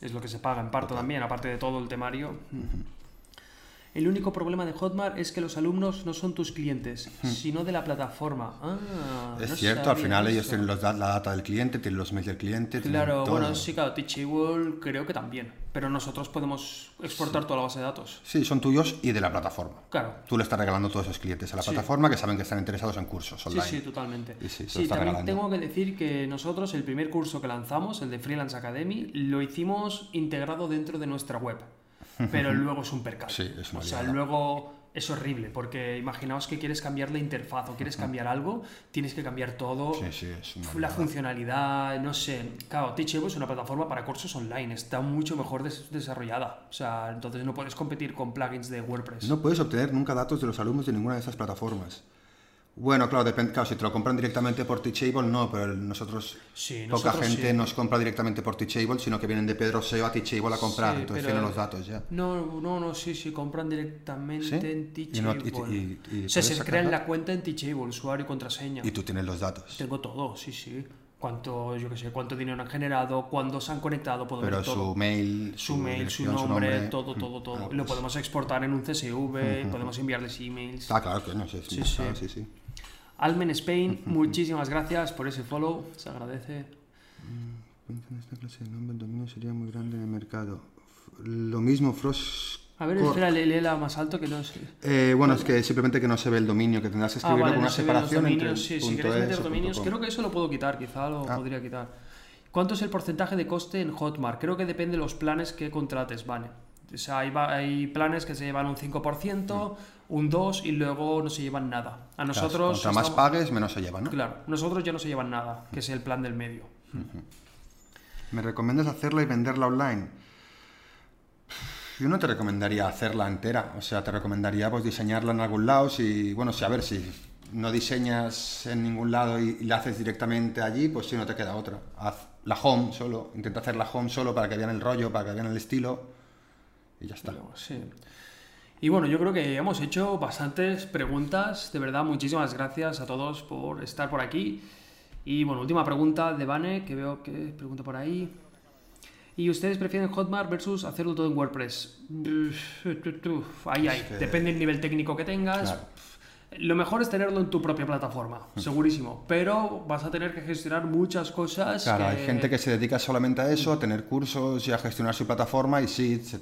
es lo que se paga en parte también, aparte de todo el temario. El único problema de Hotmart es que los alumnos no son tus clientes, sino de la plataforma. Ah, Es no cierto, al final ellos tienen los la data del cliente, tienen los mails del cliente. Claro, todo. bueno, sí, claro, Teachable creo que también, pero nosotros podemos exportar toda la base de datos. Sí, son tuyos y de la plataforma. Claro. Tú le estás regalando todos esos clientes a la Sí. plataforma que saben que están interesados en cursos Sí, online. sí, totalmente. Y sí, Sí, también regalando. tengo que decir que nosotros el primer curso que lanzamos, el de Freelance Academy, lo hicimos integrado dentro de nuestra web. Pero luego es un percal. Sí, es O sea, luego es horrible, porque imaginaos que quieres cambiar la interfaz o quieres cambiar algo, tienes que cambiar todo. Sí, sí, es La funcionalidad, no sé. Claro, Teachable es una plataforma para cursos online, está mucho mejor des- desarrollada. O sea, entonces no puedes competir con plugins de WordPress. No puedes obtener nunca datos de los alumnos de ninguna de esas plataformas. Bueno, claro, depende, claro, si te lo compran directamente por Teachable, no, pero nosotros, Sí, poca gente sí. nos compra directamente por Teachable, sino que vienen de Pedro SEO a Teachable a comprar, Sí, entonces tienen los datos ya. No, no, no, sí, sí, compran directamente en no- Teachable. y- y- y o sea, se crean la cuenta en Teachable, usuario y contraseña. Y tú tienes los datos. Tengo todo, sí, sí. Cuánto, yo qué sé, cuánto dinero han generado, cuándo se han conectado, puedo Pero ver todo. su mail, su mail, su nombre, todo, todo, todo. Ah, Lo pues, podemos exportar en un CSV, podemos enviarles emails. Está claro que no sé. Sí, Sí, sí. sí. sí. Almen Spain, (laughs) muchísimas gracias por ese follow, se agradece. En esta clase de nombre el dominio sería muy grande en el mercado. Lo mismo Frost. A ver, espera, lé- léela más alto que no sé. Eh, bueno, es que simplemente que no se ve el dominio, que tendrás que Ah, escribirlo vale, con no una se los separación entre dominios. Sí, si punto queréis es meter dominios, punto creo que eso lo puedo quitar, quizá lo Ah. podría quitar. ¿Cuánto es el porcentaje de coste en Hotmart? Creo que depende de los planes que contrates, vale. O sea, hay, hay planes que se llevan un 5%, un 2% y luego no se llevan nada. A. Claro, nosotros... Cuanto más pagues, menos se lleva, ¿no? Claro, nosotros ya no se llevan nada, que es el plan del medio. ¿Me recomiendas hacerla y venderla online? Yo no te recomendaría hacerla entera, o sea, te recomendaría pues diseñarla en algún lado, si, bueno, si a ver, si no diseñas en ningún lado y, y la haces directamente allí, pues si no te queda otra. Haz la home solo, intenta hacer la home solo para que vean el rollo, para que vean el estilo y ya está. Sí. Y bueno, yo creo que hemos hecho bastantes preguntas. De verdad, muchísimas gracias a todos por estar por aquí. Y bueno, última pregunta de Vane, que veo que pregunta por ahí. ¿Y ustedes prefieren Hotmart versus hacerlo todo en WordPress? Ahí, ahí. que- Depende del nivel técnico que tengas. Claro. Lo mejor es tenerlo en tu propia plataforma, segurísimo. Pero vas a tener que gestionar muchas cosas. Claro, hay gente que se dedica solamente a eso, a tener cursos y a gestionar su plataforma y sí, se-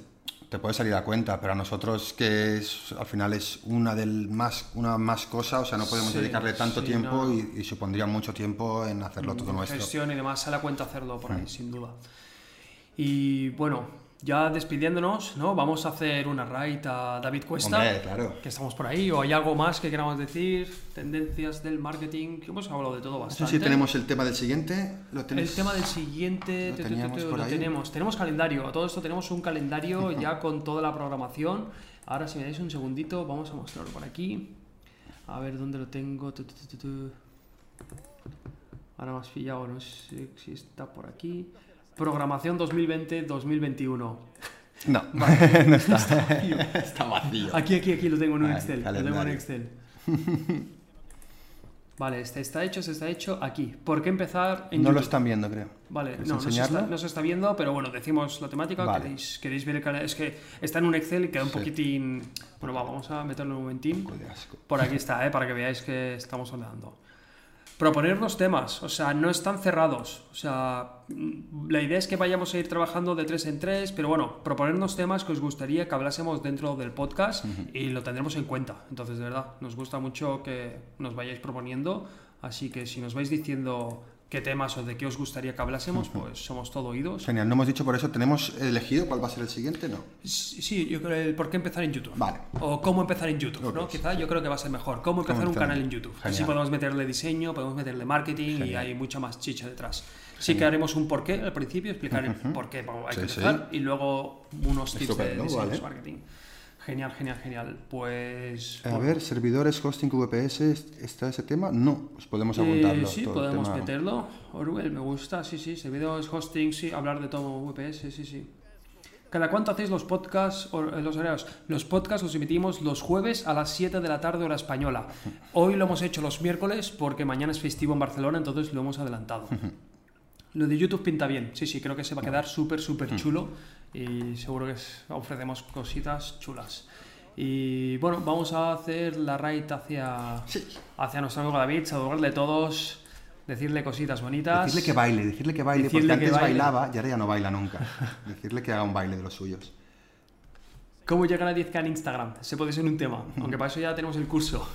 te puede salir a cuenta, pero a nosotros que es, al final es una del más una más cosa, o sea, no podemos Sí, dedicarle tanto sí, tiempo no. y, y supondría mucho tiempo en hacerlo todo nuestro. gestión y demás, sale a cuenta hacerlo por ahí, Mm. sin duda. Y bueno, ya despidiéndonos, ¿no? Vamos a hacer una raid a David Cuesta, Hombre, claro. que estamos por ahí, o hay algo más que queramos decir, tendencias del marketing, que hemos hablado de todo No bastante. sé si tenemos el tema del siguiente. ¿Lo El tema del siguiente, ¿Lo tu, tu, tu, teníamos tu, por lo ahí? tenemos. Tenemos calendario. A todo esto tenemos un calendario (laughs) ya con toda la programación. Ahora, si me dais un segundito, vamos a mostrarlo por aquí. A ver dónde lo tengo. Ahora has pillado, no sé si está por aquí. Programación 2020-2021. No, (laughs) Vale. (laughs) no está. Está vacío. está vacío. Aquí, aquí, aquí lo tengo en un Ahí, Excel. Lo tengo en. Excel. (laughs) Vale, este está hecho, este está hecho aquí. ¿Por qué empezar en No lo están viendo, creo. Vale, ¿Quieres no, no se, está, no se está viendo, pero bueno, decimos la temática. Vale. ¿Queréis, queréis ver el canal? Es que está en un Excel y queda un Sí. poquitín. Bueno, va, vamos a meterlo un momentín. Por aquí está, ¿eh? para que veáis que estamos hablando. Proponernos temas, o sea, no están cerrados. O sea, mm, la idea es que vayamos a ir trabajando de tres en tres, pero bueno, proponernos temas que os gustaría que hablásemos dentro del podcast y lo tendremos en cuenta. Entonces, de verdad, nos gusta mucho que nos vayáis proponiendo. Así que si nos vais diciendo qué temas o de qué os gustaría que hablásemos, pues somos todo oídos. Genial, no hemos dicho por eso, ¿tenemos elegido cuál va a ser el siguiente? No. Sí, sí, yo creo el por qué empezar en YouTube. Vale. O cómo empezar en YouTube, Ok, ¿no? sí, Quizá yo creo que va a ser mejor. Cómo empezar un empezar canal en YouTube. Así podemos meterle diseño, podemos meterle marketing y Genial. hay mucha más chicha detrás. Sí que haremos un porqué al principio, explicar el por qué hay Sí, que sí. empezar y luego unos tips de Estupendo, diseño vale. marketing. Genial, genial, genial. Pues... A bueno, ver, servidores, hosting, VPS, ¿está ese tema? No, pues podemos eh, apuntarlo. sí, todo el podemos tema. meterlo. Orwell, me gusta, sí, sí. Servidores, hosting, sí. Hablar de todo VPS, sí, sí. ¿Cada cuánto hacéis los podcasts, o- eh, los horarios? Los podcasts los emitimos los jueves a las 7 de la tarde hora española. Hoy lo hemos hecho los miércoles porque mañana es festivo en Barcelona, entonces lo hemos adelantado. Lo de YouTube pinta bien, sí, sí, creo que se va a quedar súper, súper chulo y seguro que ofrecemos cositas chulas. Y bueno, vamos a hacer la raid hacia, Sí. hacia nuestro amigo David, saludarle a todos, decirle cositas bonitas. Decirle que baile, decirle que baile, Decirle porque que antes baile. bailaba y ahora ya no baila nunca. (laughs) decirle que haga un baile de los suyos. ¿Cómo llegar a 10k en Instagram? Se puede ser un tema, aunque para eso ya tenemos el curso.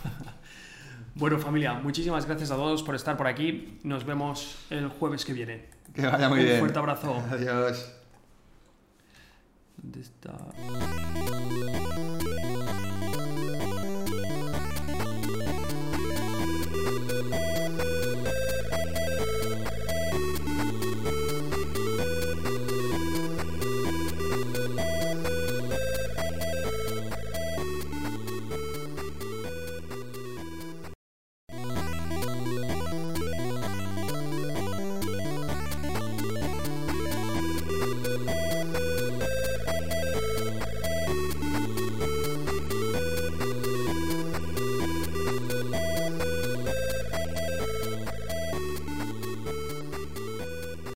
(laughs) bueno, familia, muchísimas gracias a todos por estar por aquí. Nos vemos el jueves que viene. Que vaya muy Un bien. fuerte abrazo. (laughs) Adiós. this dot.